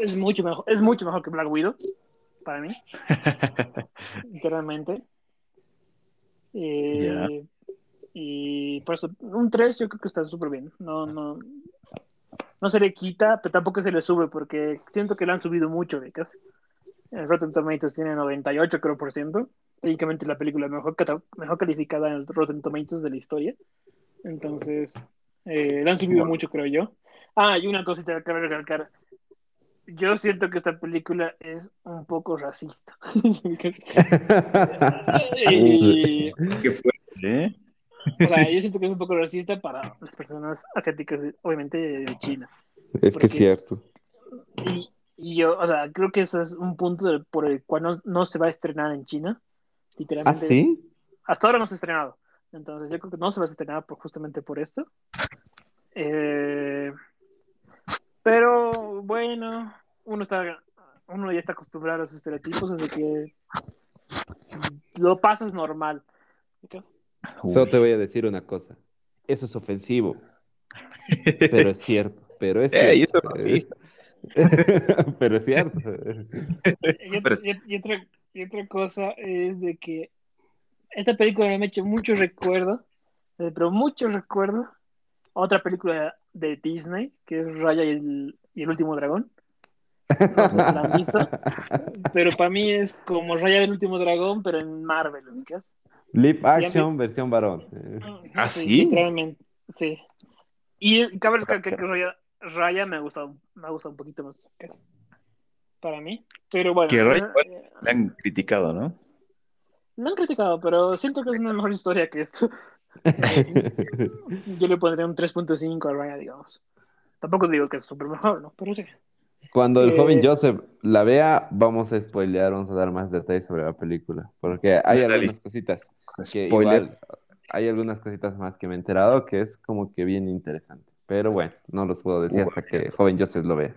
es mucho mejor, es mucho mejor que Black Widow, para mí, literalmente. Eh. Y por eso, un 3 yo creo que está súper bien. No, no, no se le quita, pero tampoco se le sube porque siento que le han subido mucho becas. El Rotten Tomatoes tiene 98 creo por ciento. Técnicamente la película mejor, mejor calificada en el Rotten Tomatoes de la historia. Entonces, eh, le han subido mucho creo yo. Ah, y una cosita que quiero recalcar. Yo siento que esta película es un poco racista. y, Qué fuerte, ¿eh? o sea, yo siento que es un poco racista para las personas asiáticas, obviamente de China. Es Porque- que es cierto. Y, y yo, o sea, creo que ese es un punto del- por el cual no, no se va a estrenar en China. ¿Ah, Literalmente. sí? Hasta ahora no se ha estrenado. Entonces yo creo que no se va a estrenar por, justamente por esto. Eh, pero bueno, uno está uno ya está acostumbrado a los estereotipos, así que lo pasas normal. Solo te voy a decir una cosa. Eso es ofensivo, pero es cierto. Pero es cierto. eso es racista. pero es cierto. Y, otra- y- y otra, y otra cosa es de que esta película me ha hecho mucho recuerdo, eh, pero mucho recuerdo a otra película de Disney, que es Raya y el, y el último dragón. No la han visto. Pero para mí es como Raya del último dragón, pero en Marvel. Live Sí, action, versión varón. ¿Ah, sí? Literalmente, sí. Y cabe recalcar que Raya, Raya me ha gustado, me ha gustado un poquito más para mí. Pero bueno, Que Raya eh, Le han criticado, ¿no? No han criticado, pero siento que es una mejor historia que esto. Yo le pondría un 3.5 a Raya, digamos. Tampoco digo que es súper mejor, ¿no? Pero sí. Cuando el Eh, joven Joseph la vea, vamos a spoilear, vamos a dar más detalles sobre la película, porque hay Dale. algunas cositas que Spoiler. igual, hay algunas cositas más que me he enterado que es como que bien interesante. Pero bueno, no los puedo decir Uh, hasta que el joven Joseph lo vea.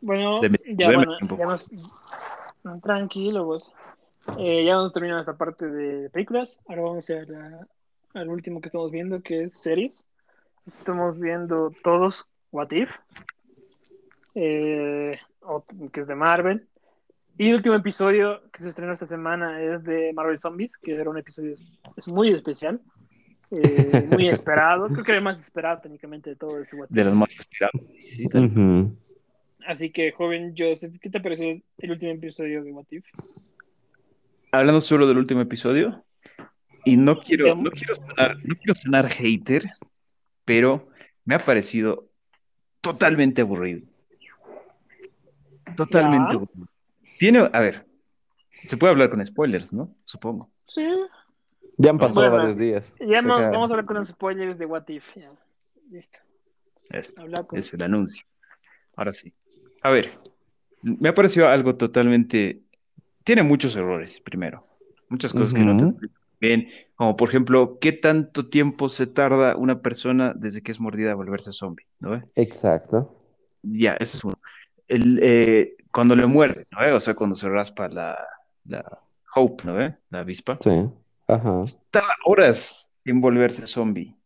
Bueno, ya bueno, ya nos... Tranquilo, vos. Eh, ya hemos terminado esta parte de películas. Ahora vamos a ir a- al último que estamos viendo, que es series. Estamos viendo todos What If, eh, que es de Marvel. Y el último episodio que se estrenó esta semana es de Marvel Zombies, que era un episodio es muy especial, eh, muy esperado. Creo que era el más esperado técnicamente de todo este What If. De los más esperados. Sí, tal- Ujú. Así que, joven Joseph, ¿qué te pareció el último episodio de What If? Hablando solo del último episodio, y no quiero, no quiero sonar, no quiero sonar hater, pero me ha parecido totalmente aburrido. Totalmente Ya. aburrido. Tiene, a ver, se puede hablar con spoilers, ¿no? Supongo. Sí, Ya han pasado Bueno, varios días. ya Toca- vamos a hablar con los spoilers de What If. ya. Listo. Esto con... es el anuncio. Ahora sí. A ver, me ha parecido algo totalmente. Tiene muchos errores, primero. Muchas cosas que no te Ujú. explican bien. Como por ejemplo, ¿qué tanto tiempo se tarda una persona desde que es mordida a volverse zombie? ¿No? Exacto. Ya, ese es uno. El, eh, cuando le muerde, ¿no? O sea, cuando se raspa la, la Hope, ¿no? La avispa. Sí. Ajá. Tarda horas en volverse zombie.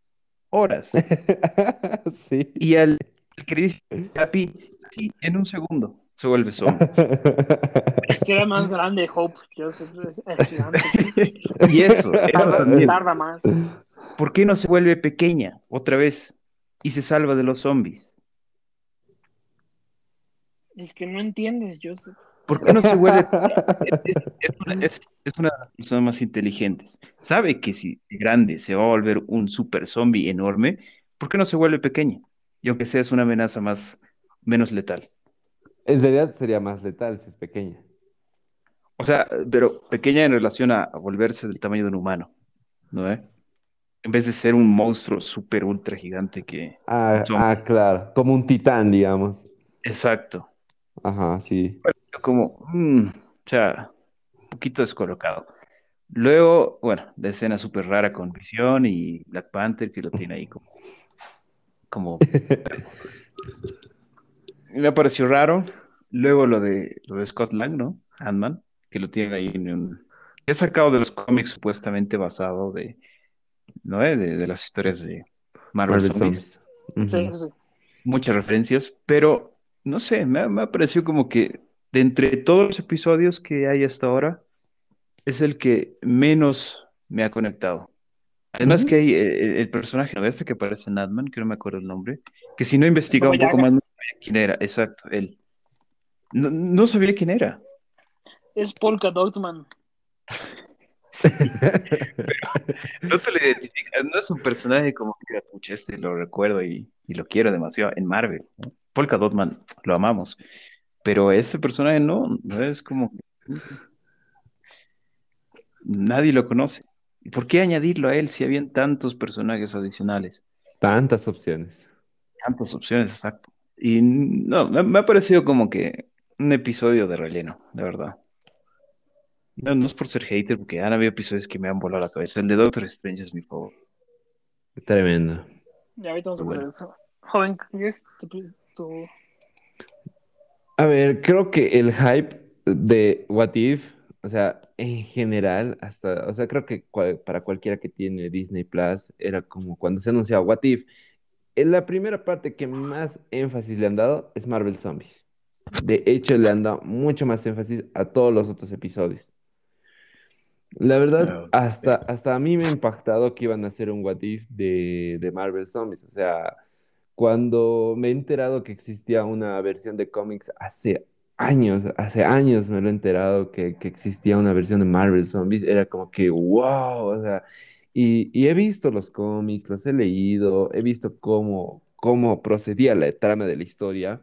Horas. Sí. Y al al que le dice Happy, sí, en un segundo se vuelve zombie. Es que era más grande Hope. Joseph es, es gigante. Y eso, eso Tarda, también. tarda más. ¿Por qué no se vuelve pequeña otra vez y se salva de los zombies? Es que no entiendes, Joseph. ¿Por qué no se vuelve? Es, es una, es- es una de las personas más inteligentes. Sabe que si de grande se va a volver un super zombie enorme, ¿por qué no se vuelve pequeña? Y aunque sea es una amenaza más, menos letal. En realidad sería más letal si es pequeña. O sea, pero pequeña en relación a, a volverse del tamaño de un humano, ¿no? eh? En vez de ser un monstruo súper ultra gigante que... Ah, ah, claro. Como un titán, digamos. Exacto. Ajá, sí. Como, mm, o sea, un poquito descolocado. Luego, bueno, la escena súper rara con Visión y Black Panther que lo tiene ahí como... como... Me pareció raro. Luego lo de, lo de Scott Lang, ¿no? Ant-Man, que lo tiene ahí en un... He sacado de los cómics supuestamente basado de, ¿no? eh? De, de las historias de Marvel, Marvel Zombies. Zombies. Sí, sí. Muchas referencias, pero no sé, me, ha- me ha parecido como que de entre todos los episodios que hay hasta ahora, es el que menos me ha conectado. Además que hay eh, el, personaje, ¿no? Este que aparece en Ant-Man, que no me acuerdo el nombre, que si no investigaba un poco más, sabía quién era, exacto, él. No, no sabía quién era. Es Polka Dotman. No te lo identificas, no es un personaje como que, pucha, este lo recuerdo y, y lo quiero demasiado en Marvel. ¿no? Polka Dotman, lo amamos, pero este personaje no, no es como que, nadie lo conoce. ¿Y por qué añadirlo a él si habían tantos personajes adicionales? Tantas opciones. Tantas opciones, exacto. Y no, me, me ha parecido como que un episodio de relleno, de verdad. No, no es por ser hater, porque han habido episodios que me han volado la cabeza. El de Doctor Strange es mi favorito. Tremendo. Ya ahorita vamos a Bueno. eso. Joven, ¿qué es tu, tu- A ver, creo que el hype de What If, o sea, en general, hasta, o sea, creo que cual- para cualquiera que tiene Disney Plus, era como cuando se anunciaba What If. En la primera parte que más énfasis le han dado es Marvel Zombies. De hecho, le han dado mucho más énfasis a todos los otros episodios. La verdad, hasta, hasta a mí me ha impactado que iban a hacer un What If de, de Marvel Zombies. O sea, cuando me he enterado que existía una versión de cómics hace años, hace años me lo he enterado que, que existía una versión de Marvel Zombies, era como que, wow, o sea, y, he visto los cómics, los he leído, he visto cómo, cómo procedía la trama de la historia.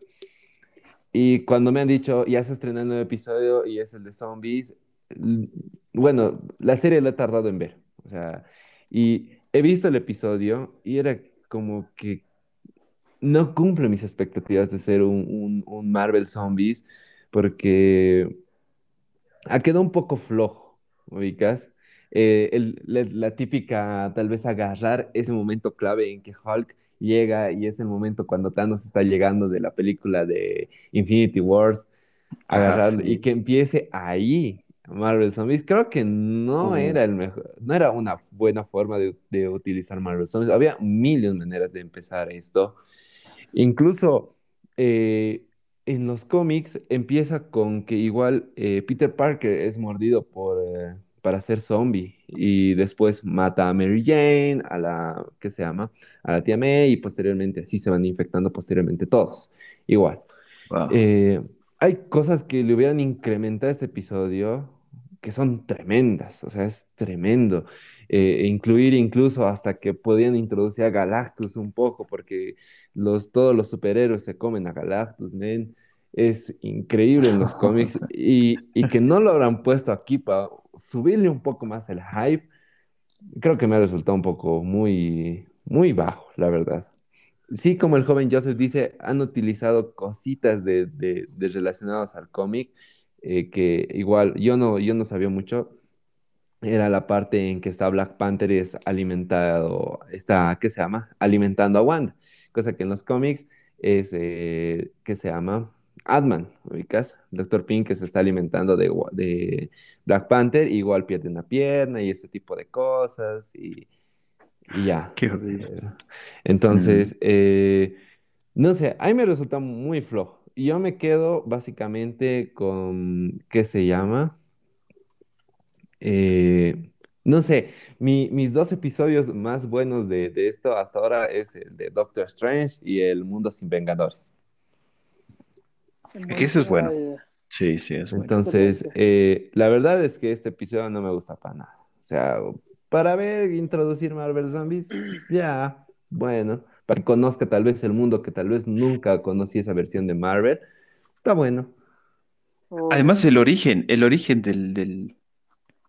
Y cuando me han dicho, ya se estrenó el nuevo episodio y es el de zombies, bueno, la serie la he tardado en ver. O sea, y he visto el episodio y era como que no cumple mis expectativas de ser un, un, Marvel Zombies, porque ha quedado un poco flojo, ¿ubicas? Eh, el- la, la típica, tal vez agarrar ese momento clave en que Hulk llega y es el momento cuando Thanos está llegando de la película de Infinity Wars, Ajá, agarrarlo y que empiece ahí Marvel Zombies. Creo que no Uh, era el mejor, no era una buena forma de, de utilizar Marvel Zombies. Había mil y un maneras de empezar esto. Incluso eh, en los cómics empieza con que igual eh, Peter Parker es mordido por, para ser zombie y después mata a Mary Jane, a la, ¿qué se llama? A la tía May y posteriormente así se van infectando posteriormente todos. Igual. wow. Eh, hay cosas que le hubieran incrementado este episodio que son tremendas, o sea, es tremendo. Eh, incluir incluso hasta que podían introducir a Galactus un poco, porque los, todos los superhéroes se comen a Galactus, men. Es increíble en los cómics y, y que no lo habrán puesto aquí para subirle un poco más el hype, creo que me ha resultado un poco muy, muy bajo, la verdad. Sí, como el joven Joseph dice, han utilizado cositas de, de, de relacionados al cómic, eh, que igual yo no, yo no sabía mucho. Era la parte en que está Black Panther es alimentado, está, ¿qué se llama? Alimentando a Wanda. Cosa que en los cómics es, eh, ¿qué se llama? Ant-Man, ¿ubicas? Doctor Pink que se está alimentando de, Black Panther, igual pierde una pierna y ese tipo de cosas y, y ya. Qué. Eh, Mm, entonces, eh, no sé, a mí me resulta muy flojo. Y yo me quedo básicamente con, ¿qué se llama? Eh, no sé, mi- mis dos episodios más buenos de, de esto hasta ahora es el de Doctor Strange y el Mundo sin Vengadores. El que ese es bueno. Sí, sí, es bueno. Entonces, eh, la verdad es que este episodio no me gusta para nada. O sea, para ver, introducir Marvel Zombies, ya, bueno, para que conozca tal vez el mundo que tal vez nunca conocí esa versión de Marvel, está bueno. oh, Además, el origen, el origen del, del...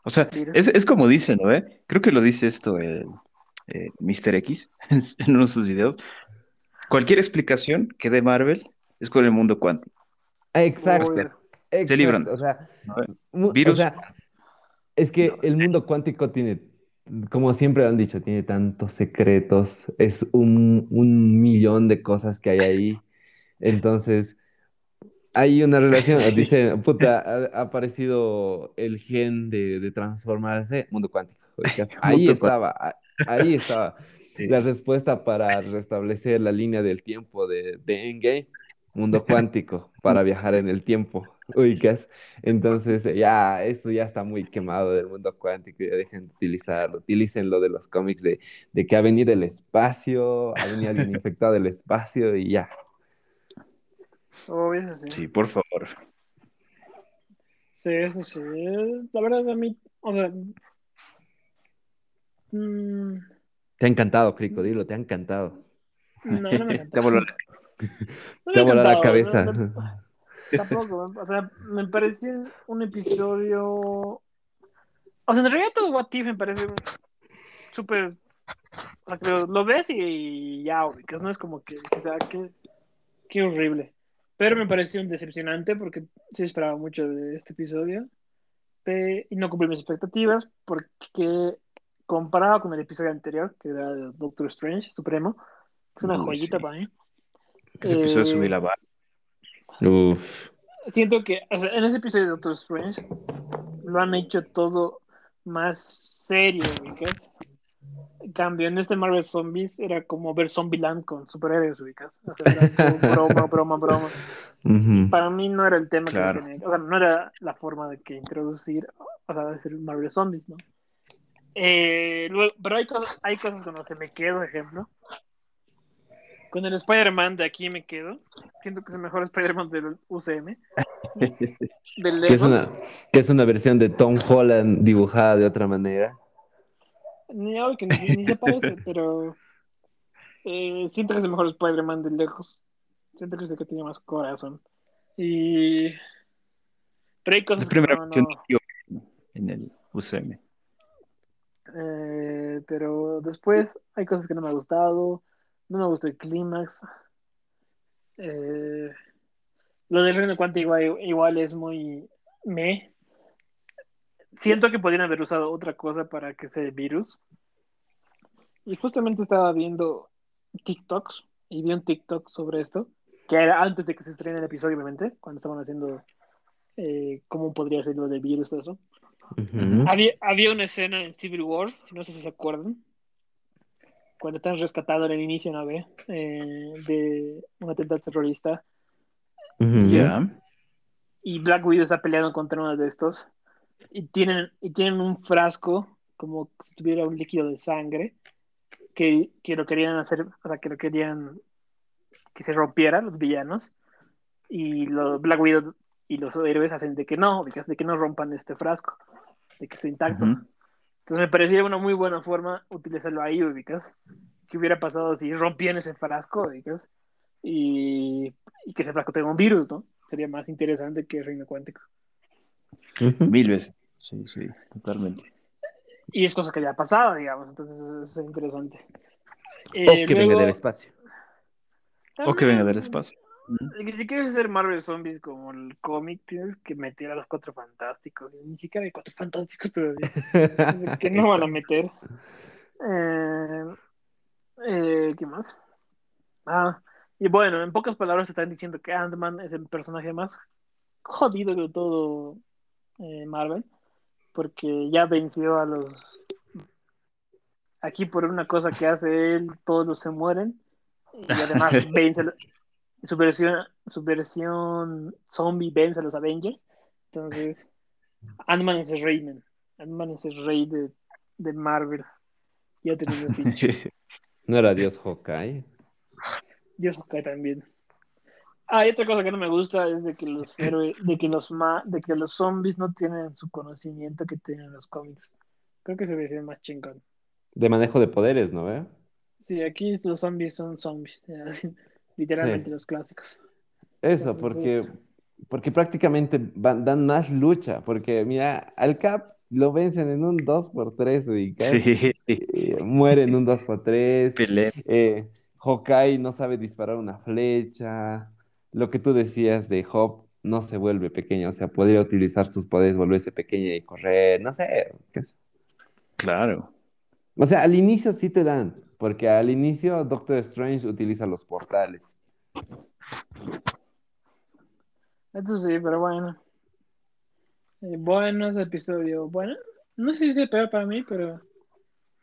O sea, es, es como dicen, ¿no? eh? Creo que lo dice esto el eh, Mr. X en uno de sus videos. Cualquier explicación que dé Marvel es con el mundo cuántico. Exacto, exacto. libran. O sea, ¿no? mu- o Virus. sea, es que No. el mundo cuántico tiene, como siempre han dicho, tiene tantos secretos, es un, un millón de cosas que hay ahí. Entonces, hay una relación, Sí. dice, puta, ha, ha aparecido el gen de, de transformarse, mundo cuántico. Ahí Mundo estaba, ahí estaba Sí. la respuesta para restablecer la línea del tiempo de, de Endgame, mundo cuántico, para viajar en el tiempo, ubicas. Entonces, ya, esto ya está muy quemado del mundo cuántico, ya dejen de utilizarlo, utilicen lo de los cómics de, de que ha venido el espacio, ha venido alguien infectado del espacio y ya. Obvio, sí. Sí, por favor. Sí, eso sí. La verdad, a mí, o sea. mm, Te ha encantado, Crico, dilo, te ha encantado. no, no me voló No Te ha volado la cabeza. no, no, Tampoco, o sea, me pareció un episodio. O sea, en realidad todo What If me parece súper. O sea, que lo, ves y ya, ubicas, no es como que, o sea, qué, qué horrible. Pero me pareció un decepcionante porque sí esperaba mucho de este episodio y no cumplí mis expectativas porque comparado con el episodio anterior, que era Doctor Strange Supremo, es una joyita sí. para mí. Que ese episodio Eh, subí la barra. Uf. siento que o sea, en ese episodio de Doctor Strange lo han hecho todo más serio, ubicas. En cambio, en este Marvel Zombies era como ver Zombieland con superhéroes, ubicas. O sea, era como broma, broma, broma. Ujú. Para mí no era el tema Claro. que tenía, o sea, no era la forma de que introducir, o sea, hacer Marvel Zombies, ¿no? Eh, luego, pero hay cosas, hay cosas con las que me quedo, ejemplo. Con el Spider-Man de aquí me quedo. Siento que es el mejor Spider-Man del UCM. Del Que es una, que es una versión de Tom Holland dibujada de otra manera. Ni, ahora que ni, ni se parece, pero eh, siento que es el mejor Spider-Man de lejos. Siento que es el que tiene más corazón. Y. Pero hay La cosas que primera no, versión no. de Tío en el UCM. Eh, pero después hay cosas que no me ha gustado. No me gusta el clímax. Eh, lo del reino cuántico igual, igual es muy me. Siento que podrían haber usado otra cosa para que sea el virus. Y justamente estaba viendo TikToks y vi un TikTok sobre esto, que era antes de que se estrene el episodio, obviamente, cuando estaban haciendo eh, cómo podría ser lo del virus, todo eso. Había, había una escena en Civil War, no sé si se acuerdan, cuando están rescatando en el inicio, ¿no ve? Eh, de un atentado terrorista Ujú. Ya. y Black Widow está peleando contra uno de estos y tienen, y tienen un frasco como si tuviera un líquido de sangre que, que lo querían hacer, o sea, que lo querían que se rompiera los villanos y los Black Widow y los héroes hacen de que no, de que, no rompan este frasco, de que esté intacto. Ujú. Entonces me parecía una muy buena forma utilizarlo ahí, ubicas. ¿Qué hubiera pasado si rompían ese frasco, ubicas? Y, y que ese frasco tenga un virus, ¿no? Sería más interesante que el reino cuántico. Mil veces. Sí, sí, totalmente. Y es cosa que ya ha pasado, digamos, entonces es interesante. O Eh, que venga luego, del espacio. O que venga del espacio. Si quieres hacer Marvel Zombies como el cómic, tienes que meter a los cuatro fantásticos. Ni siquiera hay cuatro fantásticos todavía. Que no van a meter. Eh, eh, ¿Qué más? Ah, y bueno, en pocas palabras te están diciendo que Ant-Man es el personaje más jodido de todo eh, Marvel, porque ya venció a los... Aquí por una cosa que hace él, todos los se mueren, y además vence a- su versión, su versión zombie vence a los Avengers, entonces Ant-Man es el rey, man. Ant-Man es el rey de, de Marvel. Ya tenemos dicho. No era Dios Hawkeye. Dios cae también. Ah, y otra cosa que no me gusta es de que los héroes, de que los ma, de que los zombies no tienen su conocimiento que tienen los cómics. Creo que se ve más chingón. De manejo de poderes, ¿no ve? Sí, aquí los zombies son zombies, literalmente Sí. los clásicos. Eso, Entonces, porque, eso. porque prácticamente van- dan más lucha. Porque, mira, al Cap lo vencen en un 2x3, ubicas. Sí. Eh, muere en un 2x3. Pelé. Eh, Hawkeye no sabe disparar una flecha. Lo que tú decías de Hop no se vuelve pequeño. O sea, podría utilizar sus poderes, volverse pequeña y correr. No sé. qué sé. Claro. O sea, al inicio sí te dan. Porque al inicio Doctor Strange utiliza los portales. Eso sí, pero bueno. Eh, bueno, ese episodio. Bueno, no sé si es el peor para mí, pero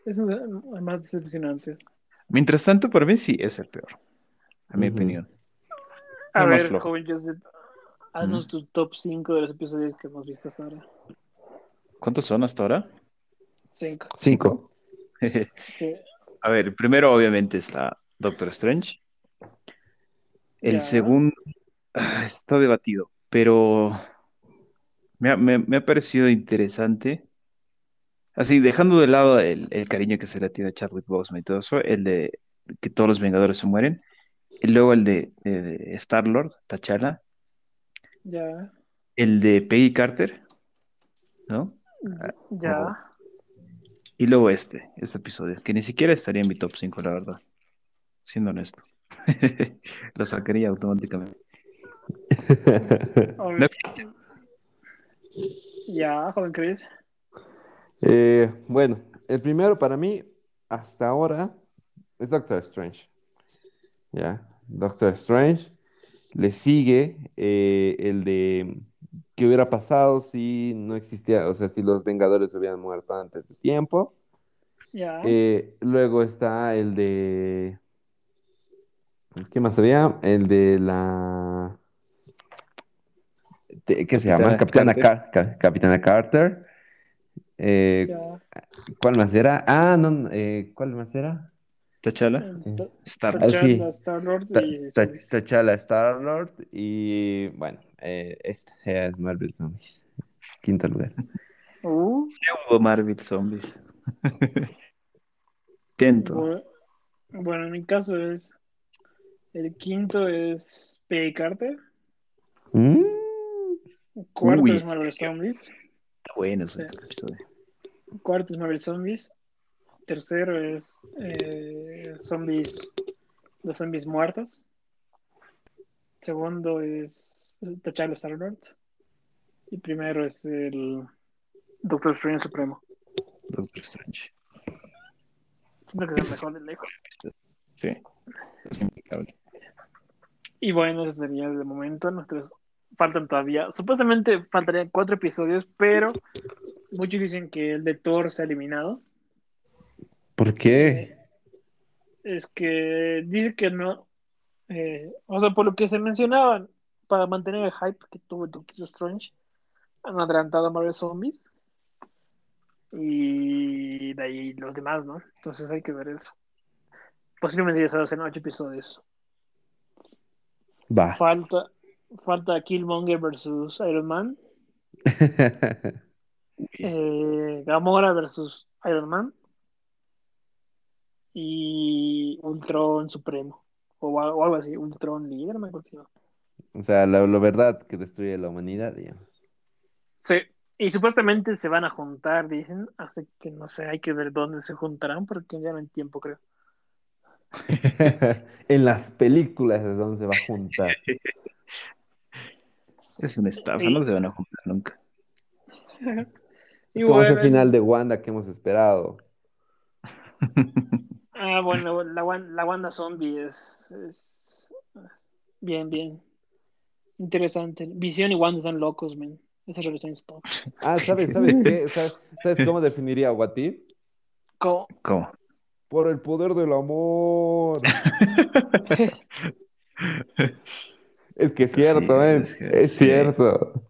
es más decepcionantes. Mientras tanto, para mí sí es el peor. A mi opinión. A ver, flojo. joven Joseph, haznos tu top 5 de los episodios que hemos visto hasta ahora. ¿Cuántos son hasta ahora? 5. Cinco. Sí. A ver, el primero obviamente está Doctor Strange. El Ya. segundo ah, está debatido, pero me ha, me- me ha parecido interesante. Así, dejando de lado el, el cariño que se le tiene a Chadwick Boseman y todo eso, el de que todos los Vengadores se mueren, y luego el de, de- de Star-Lord, T'Challa, Ya. el de Peggy Carter, ¿no? Ya. Y luego este, este episodio, que ni siquiera estaría en mi top 5, la verdad, siendo honesto. Lo sacaría automáticamente. No, Ya, joven Chris. Eh, bueno, el primero para mí, hasta ahora, es Doctor Strange. Ya, Doctor Strange. Le sigue eh, el de qué hubiera pasado si no existía, o sea, si los Vengadores hubieran muerto antes de tiempo. Eh, luego está el de. ¿Qué más había? El de la. de- ¿Qué se llama? Capitana Capitana, Car- Ca- Capitana Carter. Eh. ¿Cuál más era? Ah, no, eh, ¿cuál más era? T'Challa, eh, Ta- Star. Ah, sí. T'Challa, Star-Lord Ta- y. T'Challa, Star-Lord y bueno, eh, esta es Marvel Zombies. Quinto lugar. Uh, Pseudo Marvel Zombies. Bu- bueno, en mi caso es. El quinto es Peggy Carter. Mm, Cuarto Uy, es Marvel. Zombies. Está bueno ese Sí. episodio. Cuarto es Marvel Zombies. Tercero es eh, Zombies. Los zombies muertos. Segundo es T'Challa Star-Lord. Y primero es el Doctor Strange Supremo. Doctor Strange. Siento que es mejor de lejos. Sí. Es impecable. Y bueno, eso sería de momento. Nuestros faltan todavía. Supuestamente faltarían cuatro episodios, pero muchos dicen que el de Thor se ha eliminado. ¿Por qué? Es que dice que no. eh, o sea, por lo que se mencionaban, para mantener el hype que tuvo Doctor Strange, han adelantado a Marvel Zombies. Y de ahí los demás, ¿no? Entonces hay que ver eso. Posiblemente ya solo sean ocho episodios. Va. Falta, falta Killmonger versus Iron Man. eh, Gamora versus Iron Man y Ultron Supremo o, o algo así, Ultron líder, me acuerdo. O sea, la, la verdad que destruye la humanidad, digamos. Sí, y supuestamente se van a juntar, dicen, así que no sé, hay que ver dónde se juntarán porque ya no hay tiempo, creo. En las películas es donde se va a juntar. Es una estafa, Y- no se van a juntar nunca. Y Es como ese final de Wanda que hemos esperado. ah, bueno, la, Wan- la Wanda Zombie es, es bien, bien interesante. Visión y Wanda están locos, man. Esa relación es top. Ah, ¿sabes, sabes qué? ¿Sabes, sabes cómo definiría a What If? Co- ¿Cómo? Por el poder del amor. Es que es cierto, Sí, ¿eh? es que Es sí. cierto.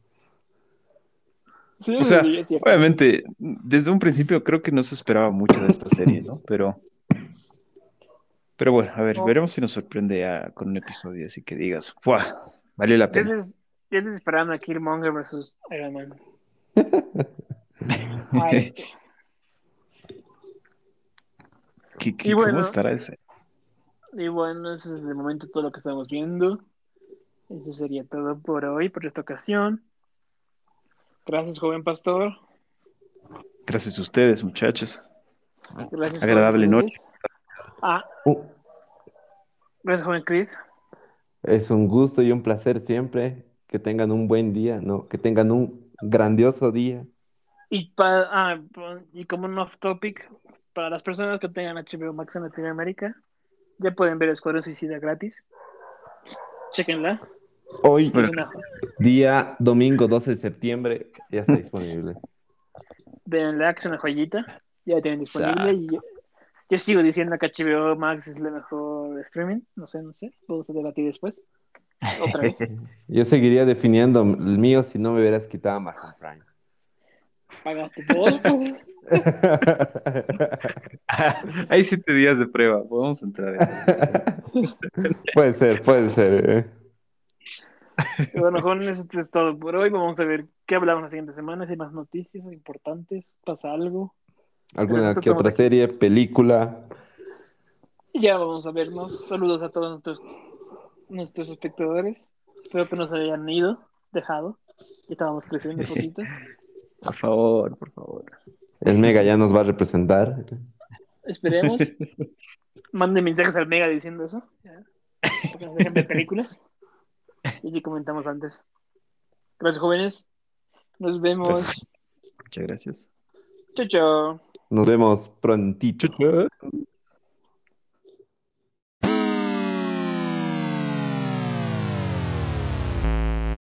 Sí, O sea, cierto. obviamente, desde un principio creo que no se esperaba mucho de esta serie, ¿no? Pero, pero bueno, a ver, Oh. veremos si nos sorprende a- con un episodio así que digas, ¡buah! Valió la pena. estoy, ya estoy esperando a Killmonger versus Iron Man. Ay, ¿Qué- qué- Y ¿Cómo bueno. estará ese? y bueno, ese es de momento todo lo que estamos viendo. Eso sería todo por hoy, por esta ocasión. Gracias, joven pastor. Gracias a ustedes, muchachos. Gracias, Agradable noche. Ah, Uh, gracias, joven Chris. Es un gusto y un placer siempre que tengan un buen día, ¿no? Que tengan un grandioso día. Y, pa- ah, y como un off topic, para las personas que tengan HBO Max en Latinoamérica, ya pueden ver Escuadrón Suicida gratis. Chequenla. Hoy, una- día domingo 12 de septiembre, ya está disponible. Denle es una joyita. Ya la tienen disponible. Y yo, sigo diciendo que HBO Max es el mejor streaming. No sé, no sé. Vamos a debatir después. Otra vez. Yo seguiría definiendo el mío si no me hubieras quitado Amazon Prime. Pagaste vos, pues. Hay siete días de prueba, podemos entrar a eso. Puede ser, puede ser. ¿eh? Bueno, jóvenes, esto es todo por hoy. Vamos a ver qué hablamos la siguiente semana. Si hay más noticias importantes, pasa algo. ¿Alguna que otra serie, película? Ya vamos a vernos. Saludos a todos nuestros, nuestros espectadores. Espero que nos hayan ido, dejado. Ya estábamos creciendo un poquito. Por favor, por favor. El Mega ya nos va a representar. Esperemos. Manden mensajes al Mega diciendo eso. Ya. Para que nos dejen ver películas. Y así comentamos antes. Gracias, jóvenes. Nos vemos. Gracias. Muchas gracias. Chao, chao. Nos vemos prontito.